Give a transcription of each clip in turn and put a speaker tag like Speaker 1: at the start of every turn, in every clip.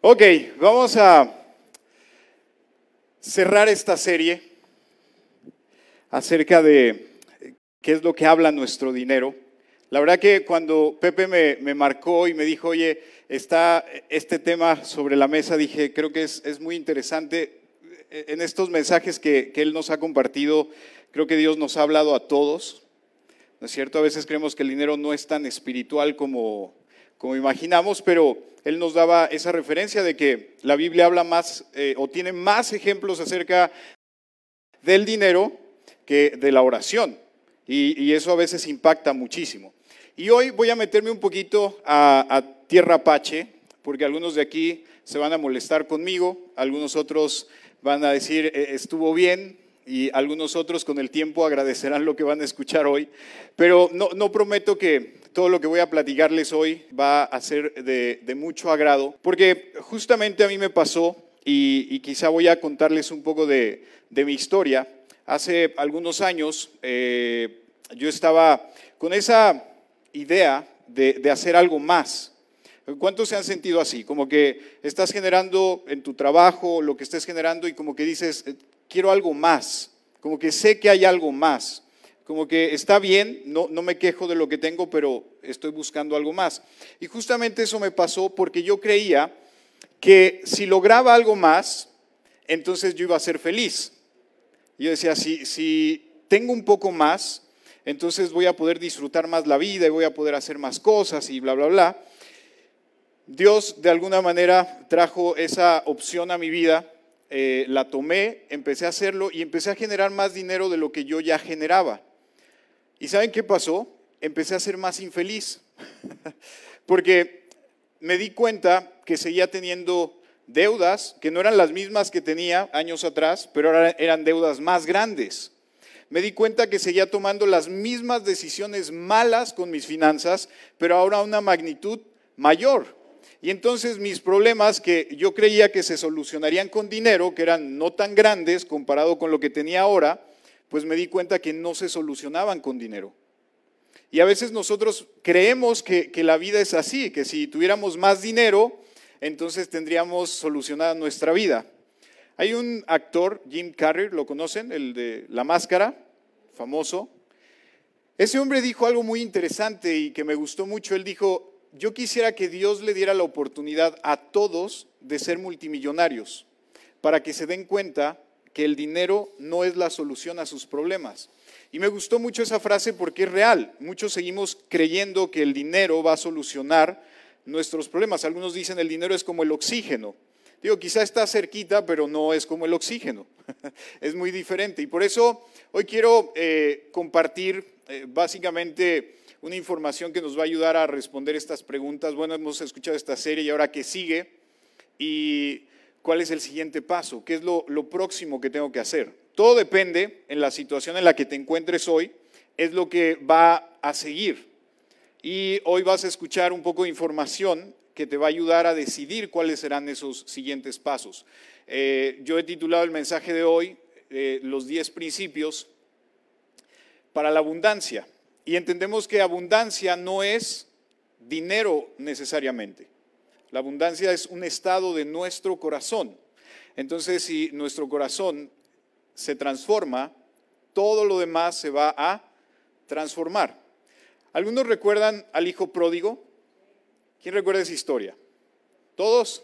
Speaker 1: Ok, vamos a cerrar esta serie acerca de qué es lo que habla nuestro dinero. La verdad que cuando Pepe me, marcó y me dijo, oye, está este tema sobre la mesa, dije, creo que es, muy interesante. En estos mensajes que, que él nos ha compartido, creo que Dios nos ha hablado a todos. ¿No es cierto? A veces creemos que el dinero no es tan espiritual como, como imaginamos, pero él nos daba esa referencia de que la Biblia habla más eh, o tiene más ejemplos acerca del dinero que de la oración. Y, eso a veces impacta muchísimo. Y hoy voy a meterme un poquito a, tierra apache, porque algunos de aquí se van a molestar conmigo, algunos otros van a decir eh, estuvo bien, y algunos otros con el tiempo agradecerán lo que van a escuchar hoy, pero no, no prometo que todo lo que voy a platicarles hoy va a ser de, mucho agrado, porque justamente a mí me pasó, y, quizá voy a contarles un poco de, mi historia. Hace algunos años eh, yo estaba con esa idea de, hacer algo más. ¿Cuántos se han sentido así? Como que estás generando en tu trabajo lo que estés generando y como que dices, quiero algo más, como que sé que hay algo más, como que está bien, no, no me quejo de lo que tengo, pero estoy buscando algo más. Y justamente eso me pasó porque yo creía que si lograba algo más, entonces yo iba a ser feliz. Yo decía, si, si tengo un poco más, entonces voy a poder disfrutar más la vida y voy a poder hacer más cosas y bla, bla, bla. Dios de alguna manera trajo esa opción a mi vida eh, la tomé, empecé a hacerlo y empecé a generar más dinero de lo que yo ya generaba. ¿Y saben qué pasó? Empecé a ser más infeliz, porque me di cuenta que seguía teniendo deudas que no eran las mismas que tenía años atrás, pero ahora eran deudas más grandes. Me di cuenta que seguía tomando las mismas decisiones malas con mis finanzas, pero ahora a una magnitud mayor. Y entonces mis problemas que yo creía que se solucionarían con dinero, que eran no tan grandes comparado con lo que tenía ahora, pues me di cuenta que no se solucionaban con dinero. Y a veces nosotros creemos que, la vida es así, que si tuviéramos más dinero, entonces tendríamos solucionada nuestra vida. Hay un actor, Jim Carrey, ¿lo conocen? El de La Máscara, famoso. Ese hombre dijo algo muy interesante y que me gustó mucho. Él dijo, yo quisiera que Dios le diera la oportunidad a todos de ser multimillonarios, para que se den cuenta que el dinero no es la solución a sus problemas. Y me gustó mucho esa frase porque es real. Muchos seguimos creyendo que el dinero va a solucionar nuestros problemas. Algunos dicen el dinero es como el oxígeno. Digo, quizá está cerquita, pero no es como el oxígeno. es muy diferente. Y por eso hoy quiero eh, compartir eh, básicamente una información que nos va a ayudar a responder estas preguntas. Bueno, hemos escuchado esta serie y ahora qué sigue y cuál es el siguiente paso, qué es lo, próximo que tengo que hacer. Todo depende en la situación en la que te encuentres hoy, es lo que va a seguir. Y hoy vas a escuchar un poco de información que te va a ayudar a decidir cuáles serán esos siguientes pasos. Eh, yo he titulado el mensaje de hoy eh, Los 10 principios para la abundancia. Y entendemos que abundancia no es dinero necesariamente. La abundancia es un estado de nuestro corazón. Entonces, si nuestro corazón se transforma, todo lo demás se va a transformar. ¿Algunos recuerdan al hijo pródigo? ¿Quién recuerda esa historia? ¿Todos?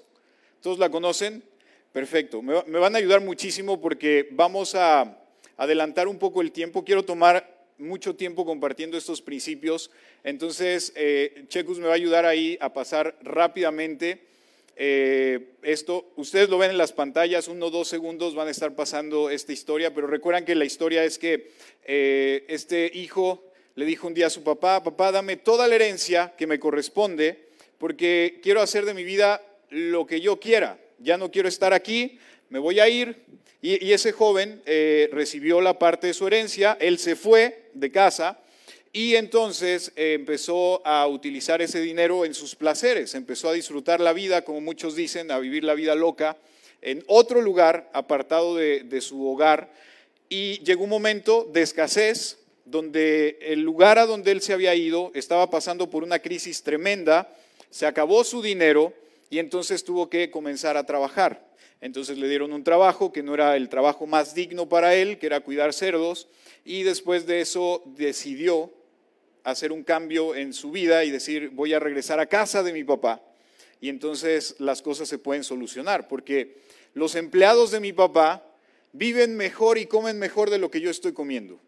Speaker 1: ¿Todos la conocen? Perfecto. Me, van a ayudar muchísimo porque vamos a adelantar un poco el tiempo. Quiero tomar mucho tiempo compartiendo estos principios, entonces eh, Checus me va a ayudar ahí a pasar rápidamente eh, esto. Ustedes lo ven en las pantallas, uno o dos segundos van a estar pasando esta historia, pero recuerdan que la historia es que eh, este hijo le dijo un día a su papá, papá, dame toda la herencia que me corresponde, porque quiero hacer de mi vida lo que yo quiera. Ya no quiero estar aquí, me voy a ir. Y, ese joven eh, recibió la parte de su herencia, él se fue de casa y entonces eh, empezó a utilizar ese dinero en sus placeres, empezó a disfrutar la vida, como muchos dicen, a vivir la vida loca en otro lugar apartado de, de su hogar. Y llegó un momento de escasez donde el lugar a donde él se había ido estaba pasando por una crisis tremenda, se acabó su dinero y entonces tuvo que comenzar a trabajar. Entonces le dieron un trabajo que no era el trabajo más digno para él, que era cuidar cerdos, y después de eso decidió hacer un cambio en su vida y decir, voy a regresar a casa de mi papá. Y entonces las cosas se pueden solucionar, porque los empleados de mi papá viven mejor y comen mejor de lo que yo estoy comiendo.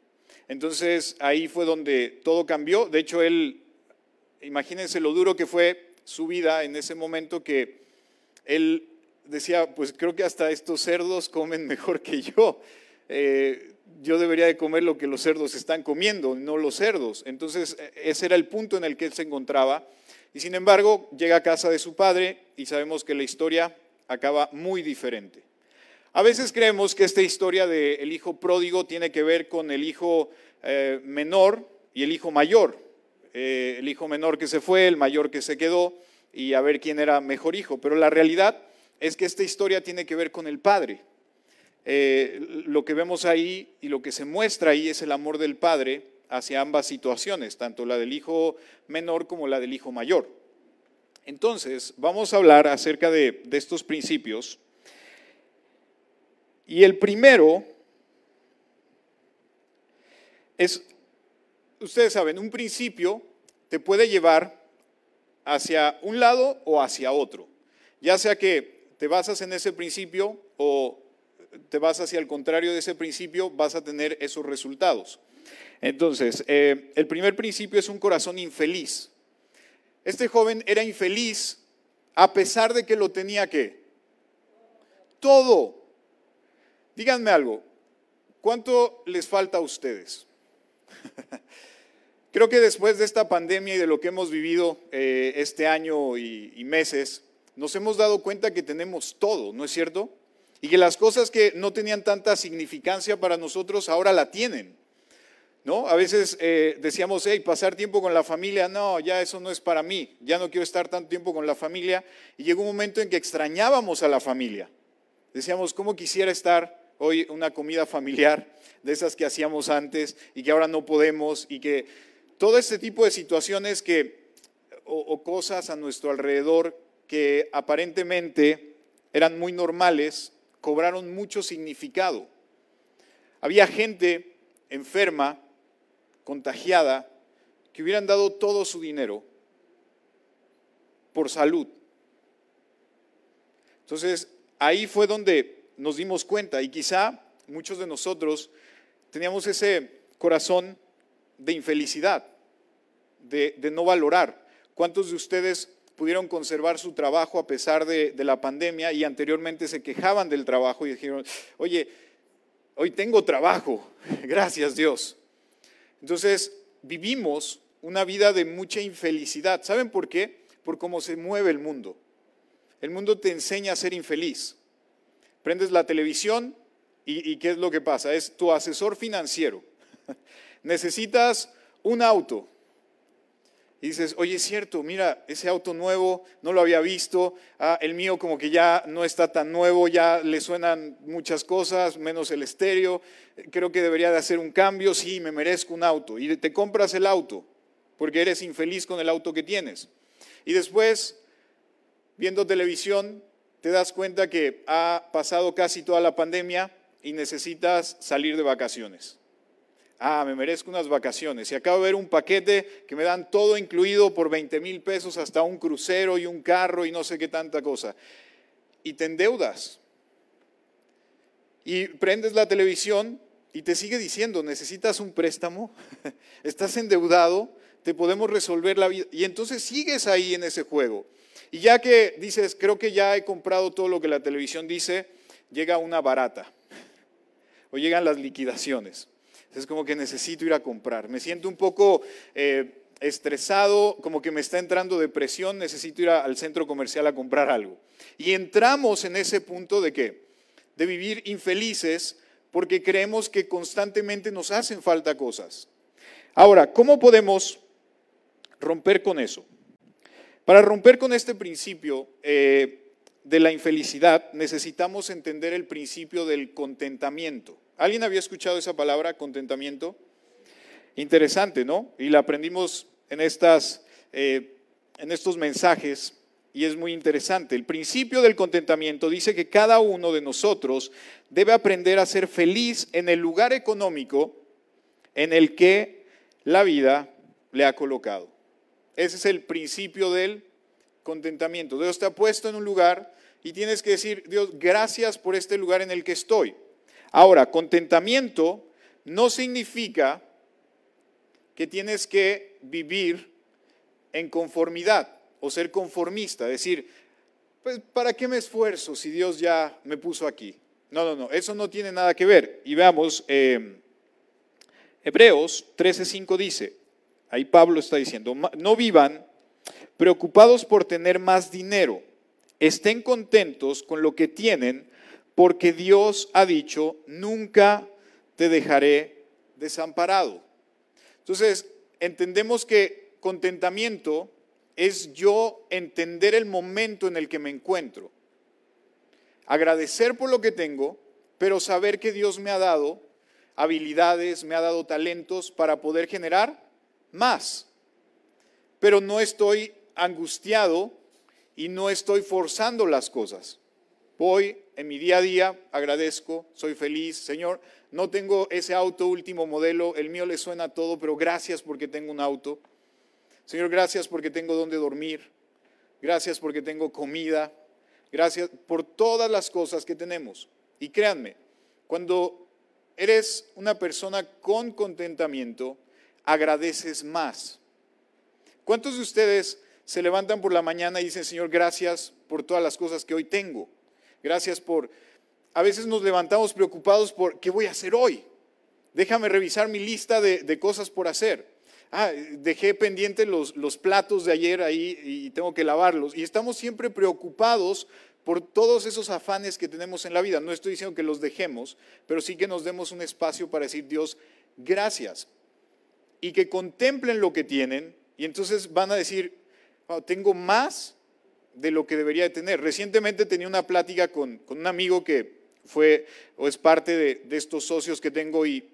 Speaker 1: Entonces ahí fue donde todo cambió. De hecho, él, imagínense lo duro que fue su vida en ese momento que él decía, pues creo que hasta estos cerdos comen mejor que yo. Eh, yo debería de comer lo que los cerdos están comiendo, no los cerdos. Entonces, e, ese era el punto en el que él se encontraba. Y sin embargo, llega a casa de su padre y sabemos que la historia acaba muy diferente. A veces creemos que esta historia del hijo pródigo tiene que ver con el hijo eh, menor y el hijo mayor. Eh, el hijo menor que se fue, el mayor que se quedó y a ver quién era mejor hijo. Pero la realidad es que esta historia tiene que ver con el Padre. Eh, lo que vemos ahí y lo que se muestra ahí es el amor del Padre hacia ambas situaciones, tanto la del hijo menor como la del hijo mayor. Entonces, vamos a hablar acerca de, de estos principios. Y el primero es, ustedes saben, un principio te puede llevar hacia un lado o hacia otro. Ya sea que te basas en ese principio o te vas hacia el contrario de ese principio, vas a tener esos resultados. Entonces, eh, el primer principio es un corazón infeliz. Este joven era infeliz a pesar de que lo tenía que todo. Díganme algo, ¿cuánto les falta a ustedes? Creo que después de esta pandemia y de lo que hemos vivido eh, este año y meses, nos hemos dado cuenta que tenemos todo, ¿no es cierto? Y que las cosas que no tenían tanta significancia para nosotros ahora la tienen. ¿No? A veces eh, decíamos, hey, pasar tiempo con la familia, no, ya eso no es para mí, ya no quiero estar tanto tiempo con la familia. Y llegó un momento en que extrañábamos a la familia. Decíamos, ¿cómo quisiera estar hoy una comida familiar de esas que hacíamos antes y que ahora no podemos? Y que todo este tipo de situaciones que, o cosas a nuestro alrededor que aparentemente eran muy normales, cobraron mucho significado. Había gente enferma, contagiada, que hubieran dado todo su dinero por salud. Entonces, ahí fue donde nos dimos cuenta y quizá muchos de nosotros teníamos ese corazón de infelicidad, de, de no valorar. ¿Cuántos de ustedes pudieron conservar su trabajo a pesar de, la pandemia y anteriormente se quejaban del trabajo y dijeron, oye, hoy tengo trabajo, gracias Dios. Entonces, vivimos una vida de mucha infelicidad. ¿Saben por qué? Por cómo se mueve el mundo. El mundo te enseña a ser infeliz. Prendes la televisión y, ¿qué es lo que pasa? Es tu asesor financiero. Necesitas un auto, dices, oye, es cierto, mira, ese auto nuevo no lo había visto, ah, el mío como que ya no está tan nuevo, ya le suenan muchas cosas, menos el estéreo, creo que debería de hacer un cambio, sí, me merezco un auto. Y te compras el auto, porque eres infeliz con el auto que tienes. Y después, viendo televisión, te das cuenta que ha pasado casi toda la pandemia y necesitas salir de vacaciones ah, me merezco unas vacaciones. Y acabo de ver un paquete que me dan todo incluido por 20 mil pesos, hasta un crucero y un carro y no sé qué tanta cosa. Y te endeudas. Y prendes la televisión y te sigue diciendo, necesitas un préstamo, estás endeudado, te podemos resolver la vida. Y entonces sigues ahí en ese juego. Y ya que dices, creo que ya he comprado todo lo que la televisión dice, llega una barata o llegan las liquidaciones. Es como que necesito ir a comprar. Me siento un poco eh, estresado, como que me está entrando depresión, necesito ir al centro comercial a comprar algo. Y entramos en ese punto de qué? De vivir infelices porque creemos que constantemente nos hacen falta cosas. Ahora, ¿cómo podemos romper con eso? Para romper con este principio eh, de la infelicidad necesitamos entender el principio del contentamiento. ¿Alguien había escuchado esa palabra, contentamiento? Interesante, ¿no? Y la aprendimos en, estas, eh, en estos mensajes. y es muy interesante. El principio del contentamiento dice que cada uno de nosotros debe aprender a ser feliz en el lugar económico en el que la vida le ha colocado. Ese es el principio del contentamiento. Dios te ha puesto en un lugar y tienes que decir, Dios, gracias por este lugar en el que estoy. Ahora, contentamiento no significa que tienes que vivir en conformidad o ser conformista, decir, pues ¿para qué me esfuerzo si Dios ya me puso aquí? No, no, no, eso no tiene nada que ver. Y veamos, eh, Hebreos 13:5 dice, ahí Pablo está diciendo, no vivan preocupados por tener más dinero, estén contentos con lo que tienen, porque Dios ha dicho, nunca te dejaré desamparado. Entonces, entendemos que contentamiento es yo entender el momento en el que me encuentro. Agradecer por lo que tengo, pero saber que Dios me ha dado habilidades, me ha dado talentos para poder generar más. Pero no estoy angustiado y no estoy forzando las cosas. Voy en mi día a día, agradezco, soy feliz. Señor, no tengo ese auto último modelo, el mío le suena todo, pero gracias porque tengo un auto. Señor, gracias porque tengo donde dormir. Gracias porque tengo comida. Gracias por todas las cosas que tenemos. Y créanme, cuando eres una persona con contentamiento, agradeces más. ¿Cuántos de ustedes se levantan por la mañana y dicen, Señor, gracias por todas las cosas que hoy tengo? Gracias por... A veces nos levantamos preocupados por, ¿qué voy a hacer hoy? Déjame revisar mi lista de, de cosas por hacer ah, dejé pendientes los, los platos de ayer ahí y tengo que lavarlos. Y estamos siempre preocupados por todos esos afanes que tenemos en la vida. No estoy diciendo que los dejemos, pero sí que nos demos un espacio para decir, Dios, gracias. Y que contemplen lo que tienen y entonces van a decir, tengo más de lo que debería de tener. Recientemente tenía una plática con, con un amigo que fue o es parte de, de estos socios que tengo y,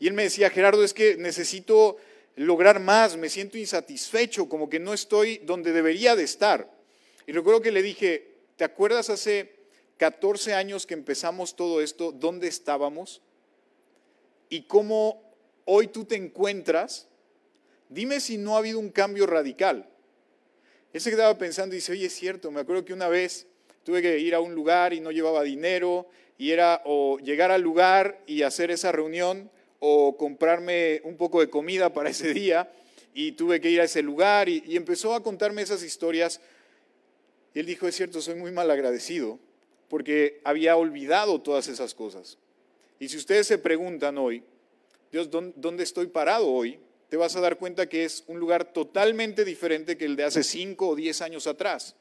Speaker 1: y él me decía, Gerardo, es que necesito lograr más, me siento insatisfecho, como que no estoy donde debería de estar. Y recuerdo que le dije, ¿te acuerdas hace 14 años que empezamos todo esto, dónde estábamos? Y cómo hoy tú te encuentras. Dime si no ha habido un cambio radical. Ese que estaba pensando y dice, oye, es cierto, me acuerdo que una vez tuve que ir a un lugar y no llevaba dinero, y era o llegar al lugar y hacer esa reunión, o comprarme un poco de comida para ese día y tuve que ir a ese lugar y, empezó a contarme esas historias. Y él dijo, es cierto, soy muy mal agradecido porque había olvidado todas esas cosas. Y si ustedes se preguntan hoy, Dios, ¿dónde estoy parado hoy? Te vas a dar cuenta que es un lugar totalmente diferente que el de hace cinco o diez años atrás.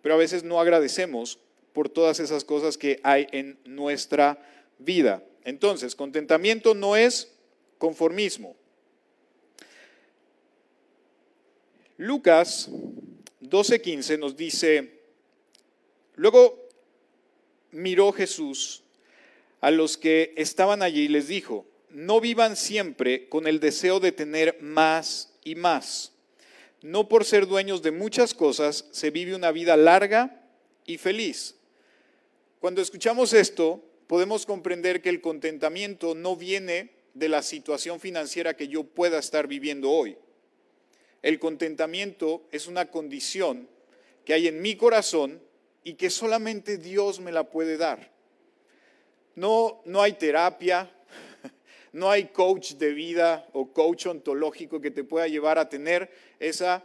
Speaker 1: Pero a veces no agradecemos por todas esas cosas que hay en nuestra vida. Entonces, contentamiento no es conformismo. Lucas 12:15 nos dice, luego miró Jesús a los que estaban allí y les dijo, no vivan siempre con el deseo de tener más y más. No por ser dueños de muchas cosas se vive una vida larga y feliz. Cuando escuchamos esto, podemos comprender que el contentamiento no viene de la situación financiera que yo pueda estar viviendo hoy. El contentamiento es una condición que hay en mi corazón y que solamente Dios me la puede dar. No, no hay terapia, no hay coach de vida o coach ontológico que te pueda llevar a tener esa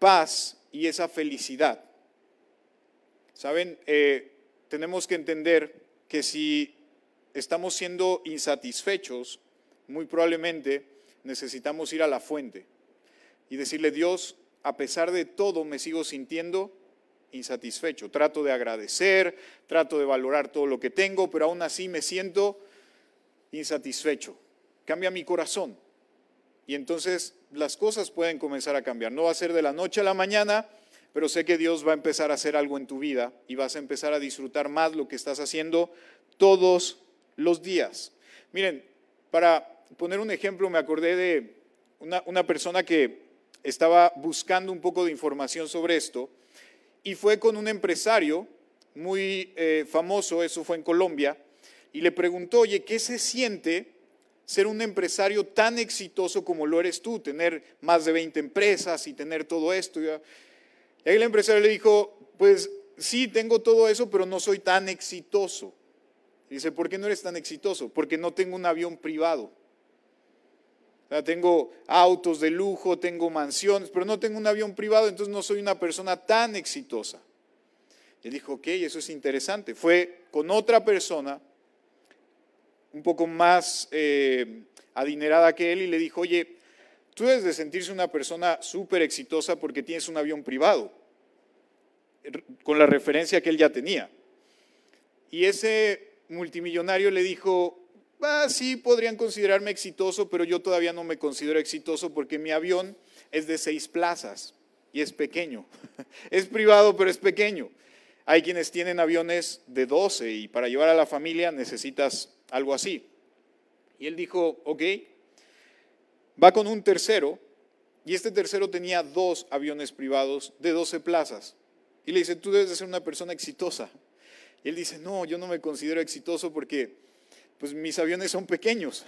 Speaker 1: paz y esa felicidad. Saben, eh, tenemos que entender que si estamos siendo insatisfechos, muy probablemente necesitamos ir a la fuente y decirle, Dios, a pesar de todo me sigo sintiendo insatisfecho. Trato de agradecer, trato de valorar todo lo que tengo, pero aún así me siento insatisfecho. Cambia mi corazón. Y entonces las cosas pueden comenzar a cambiar. No va a ser de la noche a la mañana, pero sé que Dios va a empezar a hacer algo en tu vida y vas a empezar a disfrutar más lo que estás haciendo todos los días. Miren, para poner un ejemplo, me acordé de una, persona que estaba buscando un poco de información sobre esto y fue con un empresario muy eh, famoso, eso fue en Colombia, y le preguntó, oye, ¿qué se siente ser un empresario tan exitoso como lo eres tú, tener más de 20 empresas y tener todo esto? Y ahí el empresario le dijo, pues sí, tengo todo eso, pero no soy tan exitoso. dice, ¿por qué no eres tan exitoso? Porque no tengo un avión privado. tengo autos de lujo, tengo mansiones, pero no tengo un avión privado, entonces no soy una persona tan exitosa. Y dijo, ok, eso es interesante. Fue con otra persona, un poco más eh, adinerada que él, y le dijo, oye, tú debes de sentirse una persona súper exitosa porque tienes un avión privado, con la referencia que él ya tenía. Y ese multimillonario le dijo, ah, sí, podrían considerarme exitoso, pero yo todavía no me considero exitoso porque mi avión es de seis plazas y es pequeño. Es privado, pero es pequeño. Hay quienes tienen aviones de 12 y para llevar a la familia necesitas algo así. Y él dijo, ok, va con un tercero y este tercero tenía dos aviones privados de 12 plazas. Y le dice, tú debes de ser una persona exitosa. Y él dice, no, yo no me considero exitoso porque pues mis aviones son pequeños.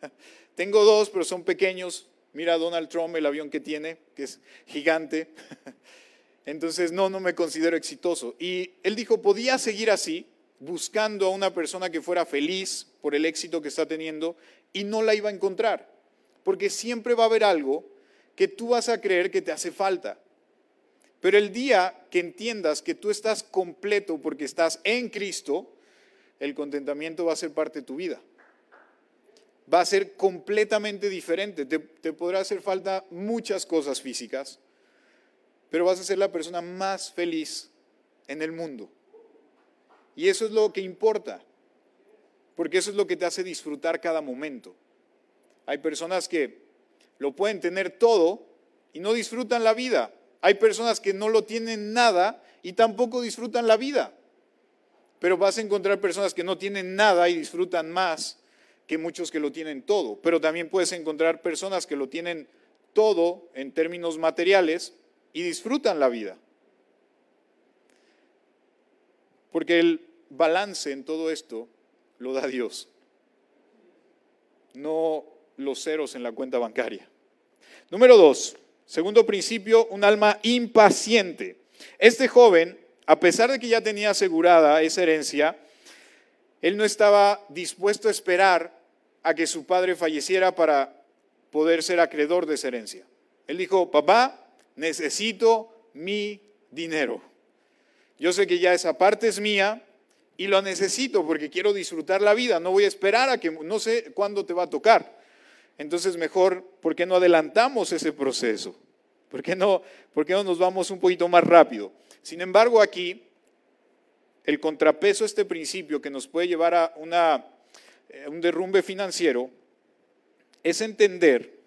Speaker 1: Tengo dos, pero son pequeños. Mira Donald Trump, el avión que tiene, que es gigante. Entonces, no, no me considero exitoso. Y él dijo, podía seguir así, buscando a una persona que fuera feliz por el éxito que está teniendo, y no la iba a encontrar. Porque siempre va a haber algo que tú vas a creer que te hace falta. Pero el día que entiendas que tú estás completo porque estás en Cristo, el contentamiento va a ser parte de tu vida. Va a ser completamente diferente. Te, te podrá hacer falta muchas cosas físicas, pero vas a ser la persona más feliz en el mundo. Y eso es lo que importa, porque eso es lo que te hace disfrutar cada momento. Hay personas que lo pueden tener todo y no disfrutan la vida. Hay personas que no lo tienen nada y tampoco disfrutan la vida. Pero vas a encontrar personas que no tienen nada y disfrutan más que muchos que lo tienen todo. Pero también puedes encontrar personas que lo tienen todo en términos materiales y disfrutan la vida. Porque el balance en todo esto lo da Dios, no los ceros en la cuenta bancaria. Número dos, segundo principio, un alma impaciente. Este joven, a pesar de que ya tenía asegurada esa herencia, él no estaba dispuesto a esperar a que su padre falleciera para poder ser acreedor de esa herencia. Él dijo, papá, necesito mi dinero. Yo sé que ya esa parte es mía y lo necesito porque quiero disfrutar la vida. No voy a esperar a que, no sé cuándo te va a tocar. Entonces mejor, ¿por qué no adelantamos ese proceso? ¿Por qué no, por qué no nos vamos un poquito más rápido? Sin embargo, aquí, el contrapeso a este principio que nos puede llevar a eh, un derrumbe financiero es entender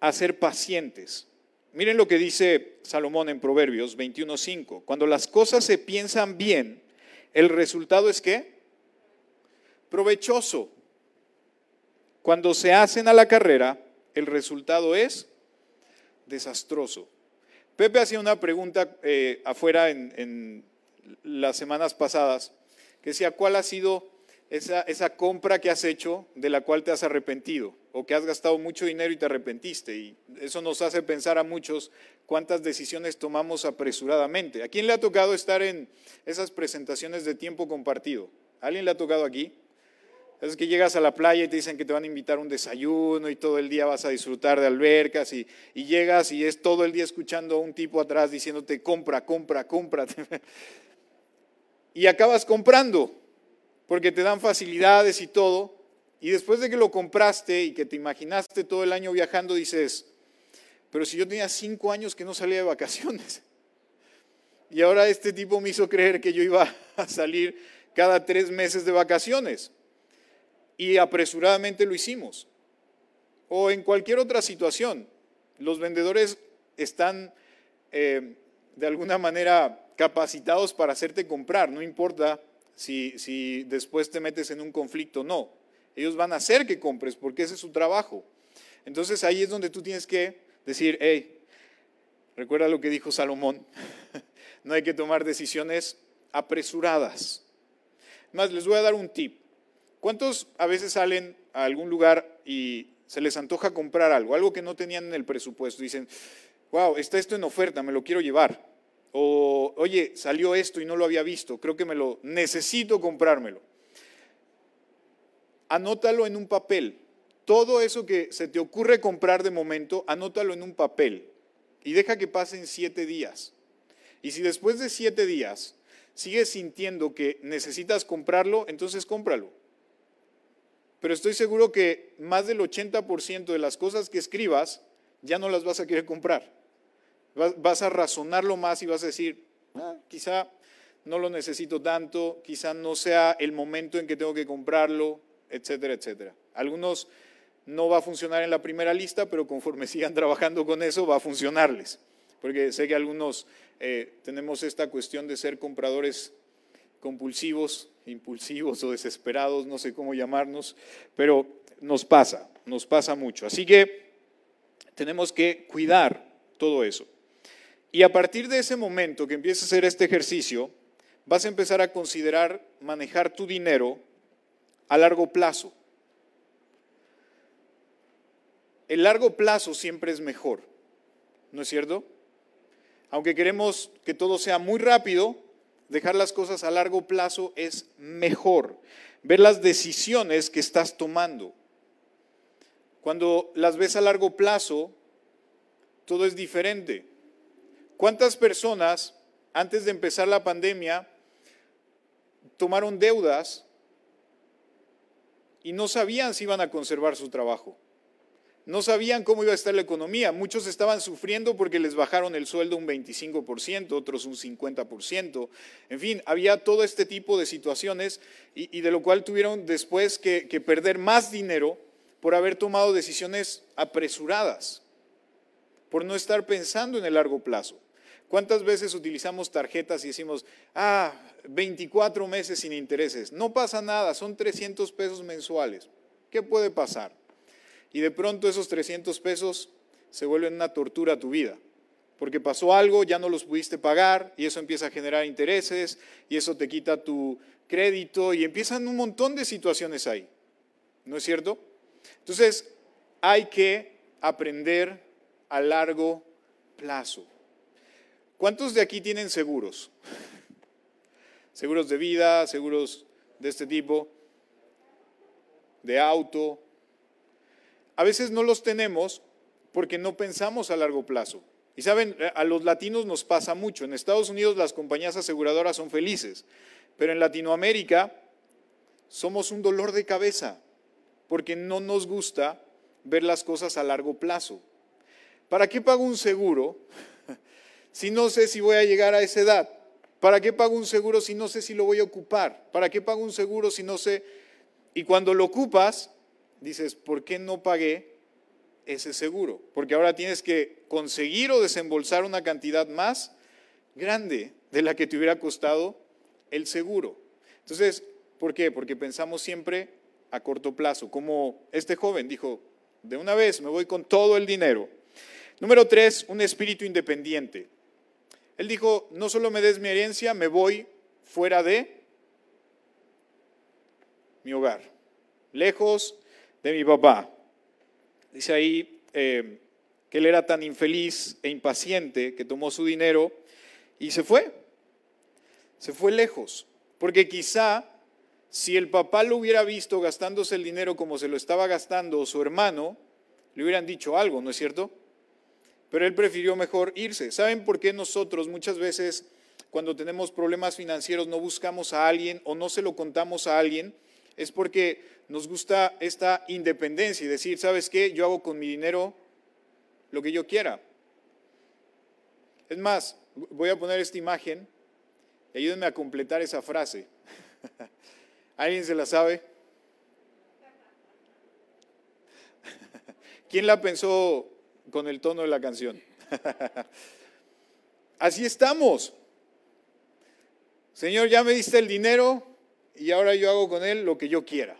Speaker 1: a ser pacientes. Miren lo que dice Salomón en Proverbios 21.5. Cuando las cosas se piensan bien, el resultado es qué? Provechoso. Cuando se hacen a la carrera, el resultado es desastroso. Pepe hacía una pregunta eh, afuera en, en, las semanas pasadas, que decía, ¿cuál ha sido esa, compra que has hecho de la cual te has arrepentido? o que has gastado mucho dinero y te arrepentiste. Y eso nos hace pensar a muchos cuántas decisiones tomamos apresuradamente. ¿A quién le ha tocado estar en esas presentaciones de tiempo compartido? ¿A alguien le ha tocado aquí? Es que llegas a la playa y te dicen que te van a invitar un desayuno y todo el día vas a disfrutar de albercas y, y llegas y es todo el día escuchando a un tipo atrás diciéndote compra, compra, compra. y acabas comprando porque te dan facilidades y todo, y después de que lo compraste y que te imaginaste todo el año viajando, dices, pero si yo tenía cinco años que no salía de vacaciones. Y ahora este tipo me hizo creer que yo iba a salir cada tres meses de vacaciones. Y apresuradamente lo hicimos. O en cualquier otra situación. Los vendedores están eh, de alguna manera capacitados para hacerte comprar. No importa si, después te metes en un conflicto, no. Ellos van a hacer que compres porque ese es su trabajo. Entonces ahí es donde tú tienes que decir, hey, recuerda lo que dijo Salomón,
Speaker 2: no hay que tomar decisiones apresuradas. Más, les voy a dar un tip. ¿Cuántos a veces salen a algún lugar y se les antoja comprar algo, algo que no tenían en el presupuesto? Dicen, wow, está esto en oferta, me lo quiero llevar. O, oye, salió esto y no lo había visto, creo que me lo necesito comprármelo. Anótalo en un papel. Todo eso que se te ocurre comprar de momento, anótalo en un papel y deja que pasen siete días. Y si después de siete días sigues sintiendo que necesitas comprarlo, entonces cómpralo. Pero estoy seguro que más del 80% de las cosas que escribas ya no las vas a querer comprar. Vas a razonarlo más y vas a decir, ah, quizá no lo necesito tanto, quizá no sea el momento en que tengo que comprarlo, etcétera, etcétera. Algunos no va a funcionar en la primera lista, pero conforme sigan trabajando con eso va a funcionarles. Porque sé que algunos eh, tenemos esta cuestión de ser compradores compulsivos, impulsivos o desesperados, no sé cómo llamarnos, pero nos pasa, nos pasa mucho. Así que tenemos que cuidar todo eso. Y a partir de ese momento que empieces a hacer este ejercicio, vas a empezar a considerar manejar tu dinero a largo plazo. El largo plazo siempre es mejor, ¿no es cierto? Aunque queremos que todo sea muy rápido, dejar las cosas a largo plazo es mejor. Ver las decisiones que estás tomando. Cuando las ves a largo plazo, todo es diferente. ¿Cuántas personas antes de empezar la pandemia tomaron deudas y no sabían si iban a conservar su trabajo? No sabían cómo iba a estar la economía. Muchos estaban sufriendo porque les bajaron el sueldo un 25%, otros un 50%. En fin, había todo este tipo de situaciones y, de lo cual tuvieron después que, perder más dinero por haber tomado decisiones apresuradas, por no estar pensando en el largo plazo. ¿Cuántas veces utilizamos tarjetas y decimos, ah, 24 meses sin intereses? No pasa nada, son 300 pesos mensuales. ¿Qué puede pasar? y de pronto esos 300 pesos se vuelven una tortura a tu vida. Porque pasó algo, ya no los pudiste pagar y eso empieza a generar intereses y eso te quita tu crédito y empiezan un montón de situaciones ahí. ¿No es cierto? Entonces, hay que aprender a largo plazo. ¿Cuántos de aquí tienen seguros? Seguros de vida, seguros de este tipo, de auto, a veces no los tenemos porque no pensamos a largo plazo. Y saben, a los latinos nos pasa mucho. En Estados Unidos las compañías aseguradoras son felices, pero en Latinoamérica somos un dolor de cabeza porque no nos gusta ver las cosas a largo plazo. ¿Para qué pago un seguro si no sé si voy a llegar a esa edad? ¿Para qué pago un seguro si no sé si lo voy a ocupar? ¿Para qué pago un seguro si no sé? Y cuando lo ocupas, dices, ¿por qué no pagué ese seguro? Porque ahora tienes que conseguir o desembolsar una cantidad más grande de la que te hubiera costado el seguro. Entonces, ¿por qué? Porque pensamos siempre a corto plazo, como este joven dijo, de una vez me voy con todo el dinero. Número tres, un espíritu independiente. Él dijo, no solo me des mi herencia, me voy fuera de mi hogar, lejos de mi papá. Dice ahí eh, que él era tan infeliz e impaciente que tomó su dinero y se fue. Se fue lejos. Porque quizá si el papá lo hubiera visto gastándose el dinero como se lo estaba gastando su hermano, le hubieran dicho algo, ¿no es cierto? Pero él prefirió mejor irse. ¿Saben por qué nosotros muchas veces cuando tenemos problemas financieros no buscamos a alguien o no se lo contamos a alguien? Es porque nos gusta esta independencia y decir, ¿sabes qué? Yo hago con mi dinero lo que yo quiera. Es más, voy a poner esta imagen ayúdenme a completar esa frase. ¿Alguien se la sabe? ¿Quién la pensó con el tono de la canción? Así estamos. Señor, ya me diste el dinero y ahora yo hago con él lo que yo quiera.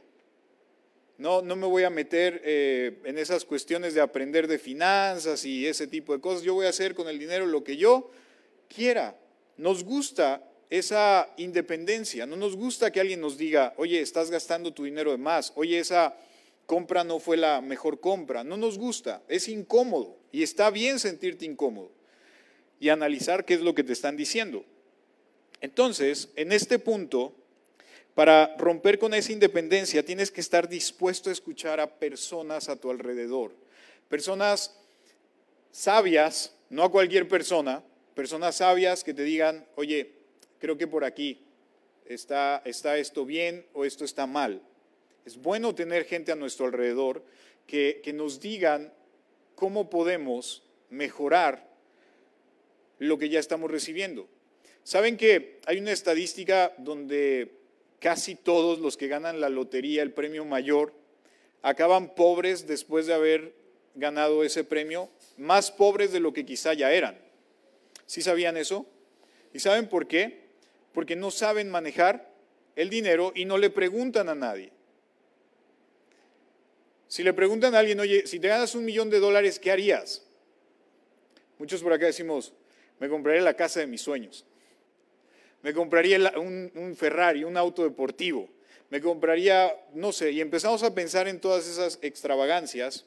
Speaker 2: No, no me voy a meter eh, en esas cuestiones de aprender de finanzas y ese tipo de cosas. Yo voy a hacer con el dinero lo que yo quiera. nos gusta esa independencia, no nos gusta que alguien nos diga, oye, estás gastando tu dinero de más, oye, esa compra no fue la mejor compra, no nos gusta, es incómodo y está bien sentirte incómodo y analizar qué es lo que te están diciendo. Entonces, en este punto, para romper con esa independencia, tienes que estar dispuesto a escuchar a personas a tu alrededor, personas sabias, no a cualquier persona, personas sabias que te digan, oye, creo que por aquí está, está esto bien o esto está mal. Es bueno tener gente a nuestro alrededor que, nos digan cómo podemos mejorar lo que ya estamos recibiendo. Saben que hay una estadística donde casi todos los que ganan la lotería, el premio mayor, acaban pobres después de haber ganado ese premio, más pobres de lo que quizá ya eran. ¿Sí sabían eso? ¿Y saben por qué? porque no saben manejar el dinero y no le preguntan a nadie. Si le preguntan a alguien, oye, si te ganas un millón de dólares, ¿qué harías? Muchos por acá decimos, me compraría la casa de mis sueños. Me compraría un, Ferrari, un auto deportivo. Me compraría, no sé, y empezamos a pensar en todas esas extravagancias.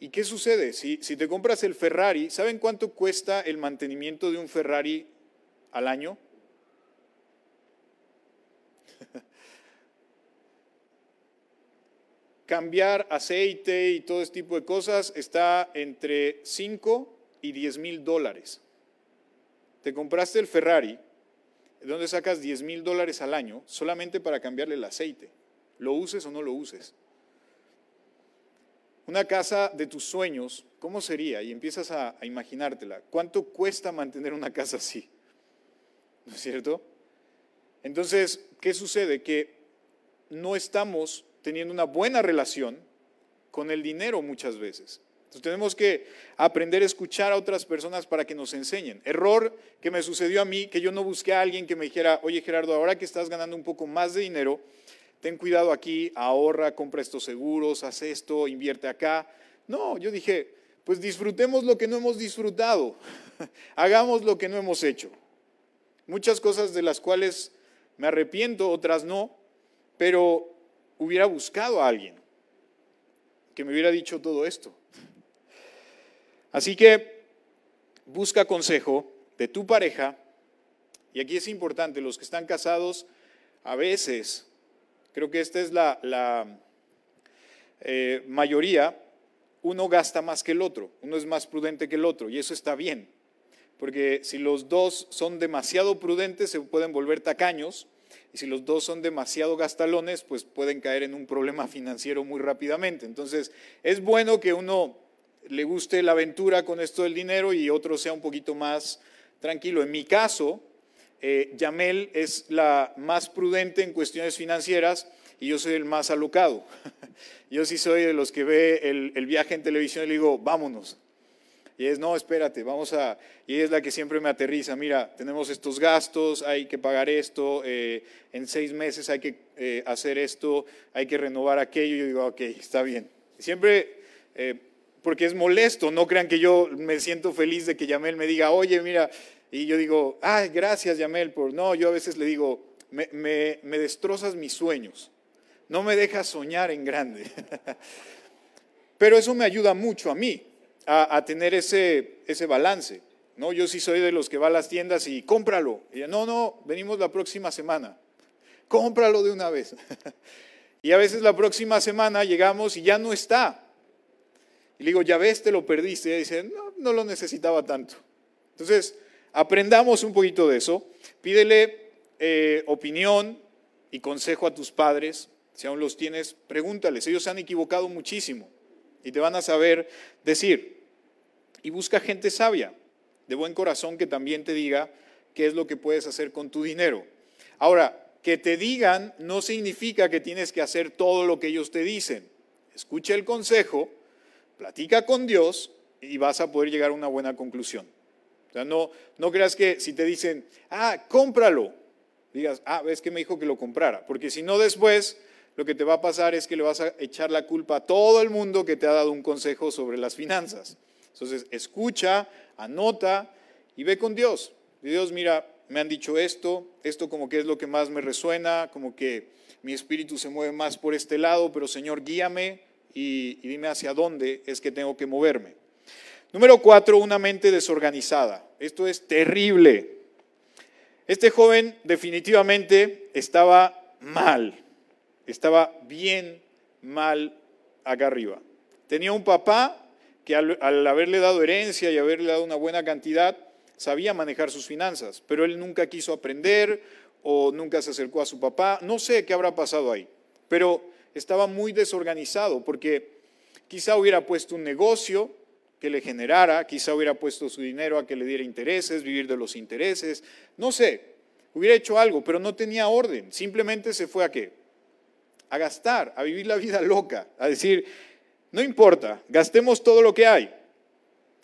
Speaker 2: ¿Y qué sucede? Si, si te compras el Ferrari, ¿saben cuánto cuesta el mantenimiento de un Ferrari al año? Cambiar aceite y todo este tipo de cosas está entre 5 y 10 mil dólares. Te compraste el Ferrari, ¿de dónde sacas 10 mil dólares al año solamente para cambiarle el aceite? Lo uses o no lo uses. Una casa de tus sueños, ¿cómo sería? Y empiezas a, a imaginártela. ¿Cuánto cuesta mantener una casa así? ¿No es cierto? Entonces, ¿qué sucede? Que no estamos teniendo una buena relación con el dinero muchas veces. Entonces tenemos que aprender a escuchar a otras personas para que nos enseñen. Error que me sucedió a mí, que yo no busqué a alguien que me dijera, oye Gerardo, ahora que estás ganando un poco más de dinero, ten cuidado aquí, ahorra, compra estos seguros, haz esto, invierte acá. No, yo dije, pues disfrutemos lo que no hemos disfrutado, hagamos lo que no hemos hecho. Muchas cosas de las cuales me arrepiento, otras no, pero hubiera buscado a alguien que me hubiera dicho todo esto. Así que busca consejo de tu pareja, y aquí es importante, los que están casados, a veces, creo que esta es la, eh, mayoría, uno gasta más que el otro, uno es más prudente que el otro, y eso está bien porque si los dos son demasiado prudentes se pueden volver tacaños y si los dos son demasiado gastalones pues pueden caer en un problema financiero muy rápidamente. Entonces es bueno que uno le guste la aventura con esto del dinero y otro sea un poquito más tranquilo. En mi caso, eh, Yamel es la más prudente en cuestiones financieras y yo soy el más alocado. Yo sí soy de los que ve el, el viaje en televisión y le digo, vámonos, y es, no, espérate, vamos a... Y es la que siempre me aterriza, mira, tenemos estos gastos, hay que pagar esto, eh, en seis meses hay que eh, hacer esto, hay que renovar aquello. Y yo digo, ok, está bien. Siempre, eh, porque es molesto, no crean que yo me siento feliz de que Yamel me diga, oye, mira, y yo digo, ay, gracias Yamel, por... No, yo a veces le digo, me, me destrozas mis sueños, no me dejas soñar en grande. Pero eso me ayuda mucho a mí, a, tener ese, ese balance. ¿no? Yo sí soy de los que va a las tiendas y cómpralo. Y no, no, venimos la próxima semana. Cómpralo de una vez. y a veces la próxima semana llegamos y ya no está. Y le digo, ya ves, te lo perdiste. Y dice, no, no lo necesitaba tanto. Entonces, aprendamos un poquito de eso. Pídele eh, opinión y consejo a tus padres. Si aún los tienes, pregúntales. Ellos se han equivocado muchísimo y te van a saber decir. Y busca gente sabia, de buen corazón, que también te diga qué es lo que puedes hacer con tu dinero. Ahora, que te digan no significa que tienes que hacer todo lo que ellos te dicen. Escucha el consejo, platica con Dios y vas a poder llegar a una buena conclusión. O sea, no, no creas que si te dicen, ah, cómpralo, digas, ah, ves que me dijo que lo comprara, porque si no después lo que te va a pasar es que le vas a echar la culpa a todo el mundo que te ha dado un consejo sobre las finanzas. Entonces, escucha, anota y ve con Dios. Dios, mira, me han dicho esto, esto como que es lo que más me resuena, como que mi espíritu se mueve más por este lado, pero Señor, guíame y, y dime hacia dónde es que tengo que moverme. Número cuatro, una mente desorganizada. Esto es terrible. Este joven definitivamente estaba mal, estaba bien mal acá arriba. Tenía un papá que al, haberle dado herencia y haberle dado una buena cantidad, sabía manejar sus finanzas, pero él nunca quiso aprender o nunca se acercó a su papá. No sé qué habrá pasado ahí, pero estaba muy desorganizado porque quizá hubiera puesto un negocio que le generara, quizá hubiera puesto su dinero a que le diera intereses, vivir de los intereses, no sé, hubiera hecho algo, pero no tenía orden, simplemente se fue a qué? A gastar, a vivir la vida loca, a decir, no importa, gastemos todo lo que hay.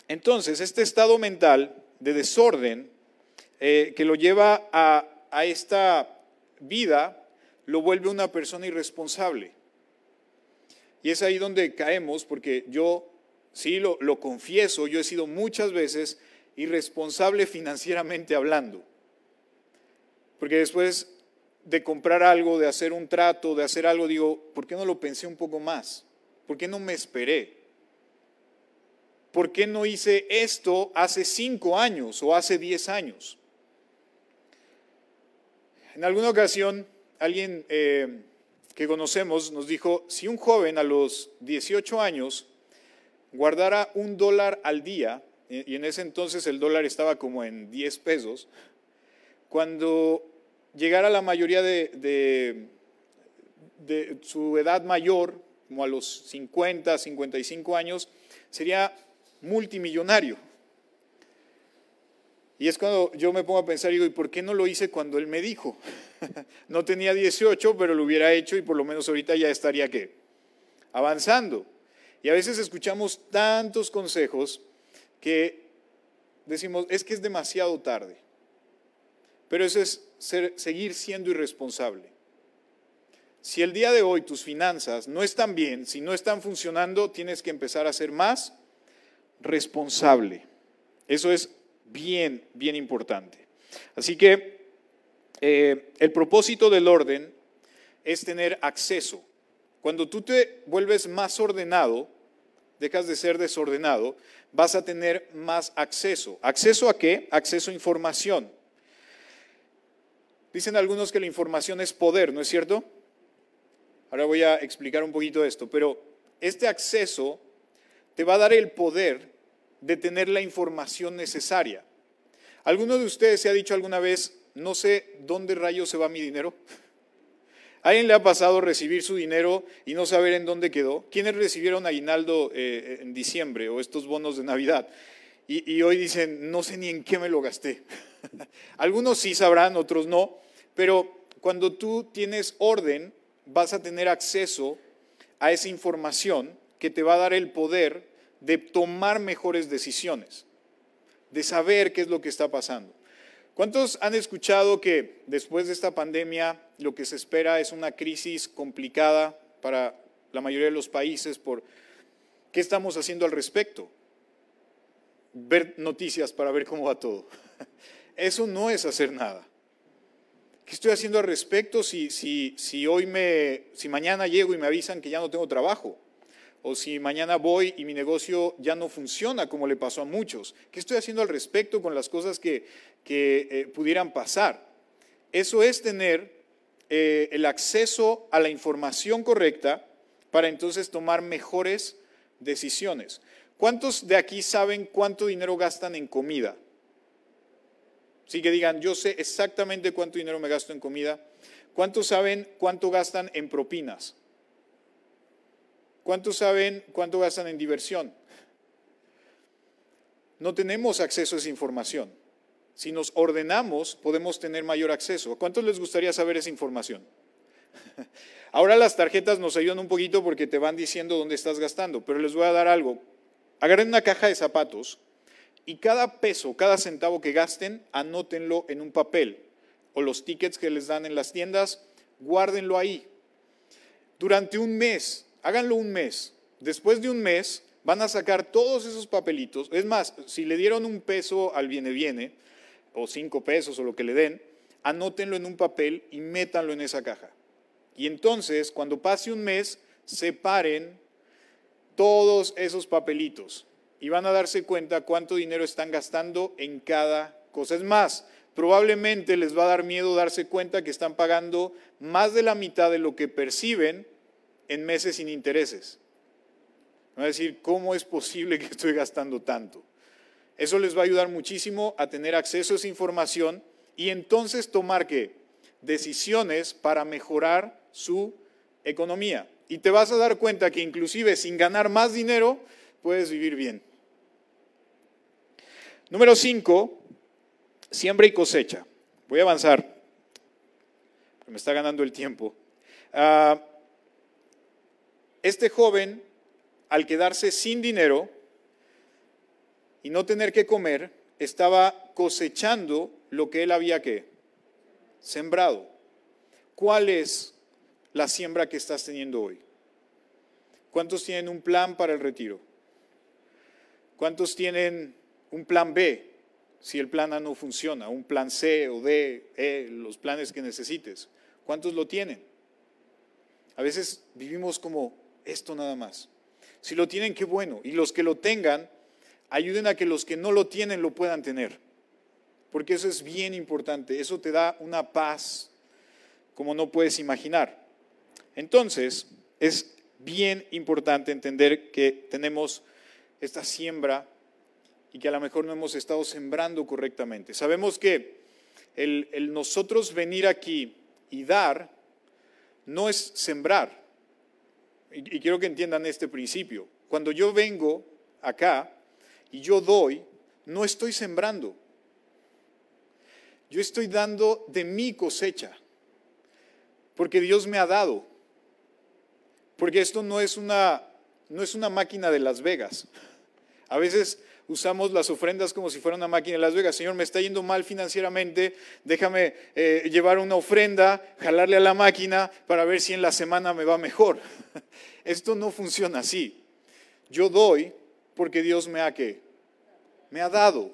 Speaker 2: Entonces, este estado mental de desorden eh, que lo lleva a, a esta vida, lo vuelve una persona irresponsable. Y es ahí donde caemos, porque yo sí lo, lo, confieso, yo he sido muchas veces irresponsable financieramente hablando. Porque después de comprar algo, de hacer un trato, de hacer algo, digo, ¿por qué no lo pensé un poco más? ¿Por qué no me esperé? ¿Por qué no hice esto hace cinco años o hace diez años? En alguna ocasión, alguien eh, que conocemos nos dijo, si un joven a los 18 años guardara un dólar al día, y en ese entonces el dólar estaba como en 10 pesos, cuando llegara a la mayoría de, de su edad mayor, como a los 50, 55 años, sería multimillonario. Y es cuando yo me pongo a pensar y digo, ¿y por qué no lo hice cuando él me dijo? no tenía 18, pero lo hubiera hecho y por lo menos ahorita ya estaría qué? Avanzando. Y a veces escuchamos tantos consejos que decimos, es que es demasiado tarde. Pero eso es seguir siendo irresponsable. Si el día de hoy tus finanzas no están bien, si no están funcionando, tienes que empezar a ser más responsable. Eso es bien, bien importante. Así que eh, el propósito del orden es tener acceso. Cuando tú te vuelves más ordenado, dejas de ser desordenado, vas a tener más acceso. ¿Acceso a qué? Acceso a información. Dicen algunos que la información es poder, ¿no es cierto? Ahora voy a explicar un poquito esto, pero este acceso te va a dar el poder de tener la información necesaria. ¿Alguno de ustedes se ha dicho alguna vez, no sé dónde rayos se va mi dinero? ¿A alguien le ha pasado recibir su dinero y no saber en dónde quedó? ¿Quiénes recibieron aguinaldo eh, en diciembre o estos bonos de Navidad? Y, y hoy dicen, no sé ni en qué me lo gasté. Algunos sí sabrán, otros no, pero cuando tú tienes orden, vas a tener acceso a esa información que te va a dar el poder de tomar mejores decisiones, de saber qué es lo que está pasando. ¿Cuántos han escuchado que después de esta pandemia lo que se espera es una crisis complicada para la mayoría de los países por qué estamos haciendo al respecto? Ver noticias para ver cómo va todo. Eso no es hacer nada. ¿Qué estoy haciendo al respecto si, si, si hoy me, si mañana llego y me avisan que ya no tengo trabajo? O si mañana voy y mi negocio ya no funciona como le pasó a muchos. ¿Qué estoy haciendo al respecto con las cosas que, que eh, pudieran pasar? Eso es tener eh, el acceso a la información correcta para entonces tomar mejores decisiones. ¿Cuántos de aquí saben cuánto dinero gastan en comida? Sí, que digan, yo sé exactamente cuánto dinero me gasto en comida. ¿Cuántos saben cuánto gastan en propinas? ¿Cuántos saben cuánto gastan en diversión? No tenemos acceso a esa información. Si nos ordenamos, podemos tener mayor acceso. ¿A cuántos les gustaría saber esa información? Ahora las tarjetas nos ayudan un poquito porque te van diciendo dónde estás gastando, pero les voy a dar algo. Agarren una caja de zapatos y cada peso, cada centavo que gasten, anótenlo en un papel o los tickets que les dan en las tiendas, guárdenlo ahí. Durante un mes, háganlo un mes. Después de un mes, van a sacar todos esos papelitos. Es más, si le dieron un peso al viene viene, o cinco pesos o lo que le den, anótenlo en un papel y métanlo en esa caja. Y entonces, cuando pase un mes, separen todos esos papelitos y van a darse cuenta cuánto dinero están gastando en cada cosa. Es más, probablemente les va a dar miedo darse cuenta que están pagando más de la mitad de lo que perciben en meses sin intereses. Van a decir, ¿cómo es posible que estoy gastando tanto? Eso les va a ayudar muchísimo a tener acceso a esa información y entonces tomar? Decisiones para mejorar su economía. Y te vas a dar cuenta que inclusive sin ganar más dinero, puedes vivir bien. Número 5, siembra y cosecha. Voy a avanzar, me está ganando el tiempo. Ah, este joven, al quedarse sin dinero, y no tener que comer, estaba cosechando lo que él había que sembrado. ¿Cuál es la siembra que estás teniendo hoy? ¿Cuántos tienen un plan para el retiro? ¿Cuántos tienen un plan B si el plan A no funciona? Un plan C o D, E, los planes que necesites. ¿Cuántos lo tienen? A veces vivimos como esto nada más. Si lo tienen, qué bueno. Y los que lo tengan, ayuden a que los que no lo tienen lo puedan tener. Porque eso es bien importante, eso te da una paz como no puedes imaginar. Entonces, es bien importante entender que tenemos esta siembra y que a lo mejor no hemos estado sembrando correctamente. Sabemos que el, nosotros venir aquí y dar no es sembrar. y quiero que entiendan este principio. Cuando yo vengo acá, y yo doy, no estoy sembrando. Yo estoy dando de mi cosecha, porque Dios me ha dado. Porque esto no es una, no es una máquina de Las Vegas. A veces usamos las ofrendas como si fuera una máquina de Las Vegas. Señor, me está yendo mal financieramente, déjame eh, llevar una ofrenda, jalarle a la máquina para ver si en la semana me va mejor. Esto no funciona así. Yo doy porque Dios me ha que me ha dado.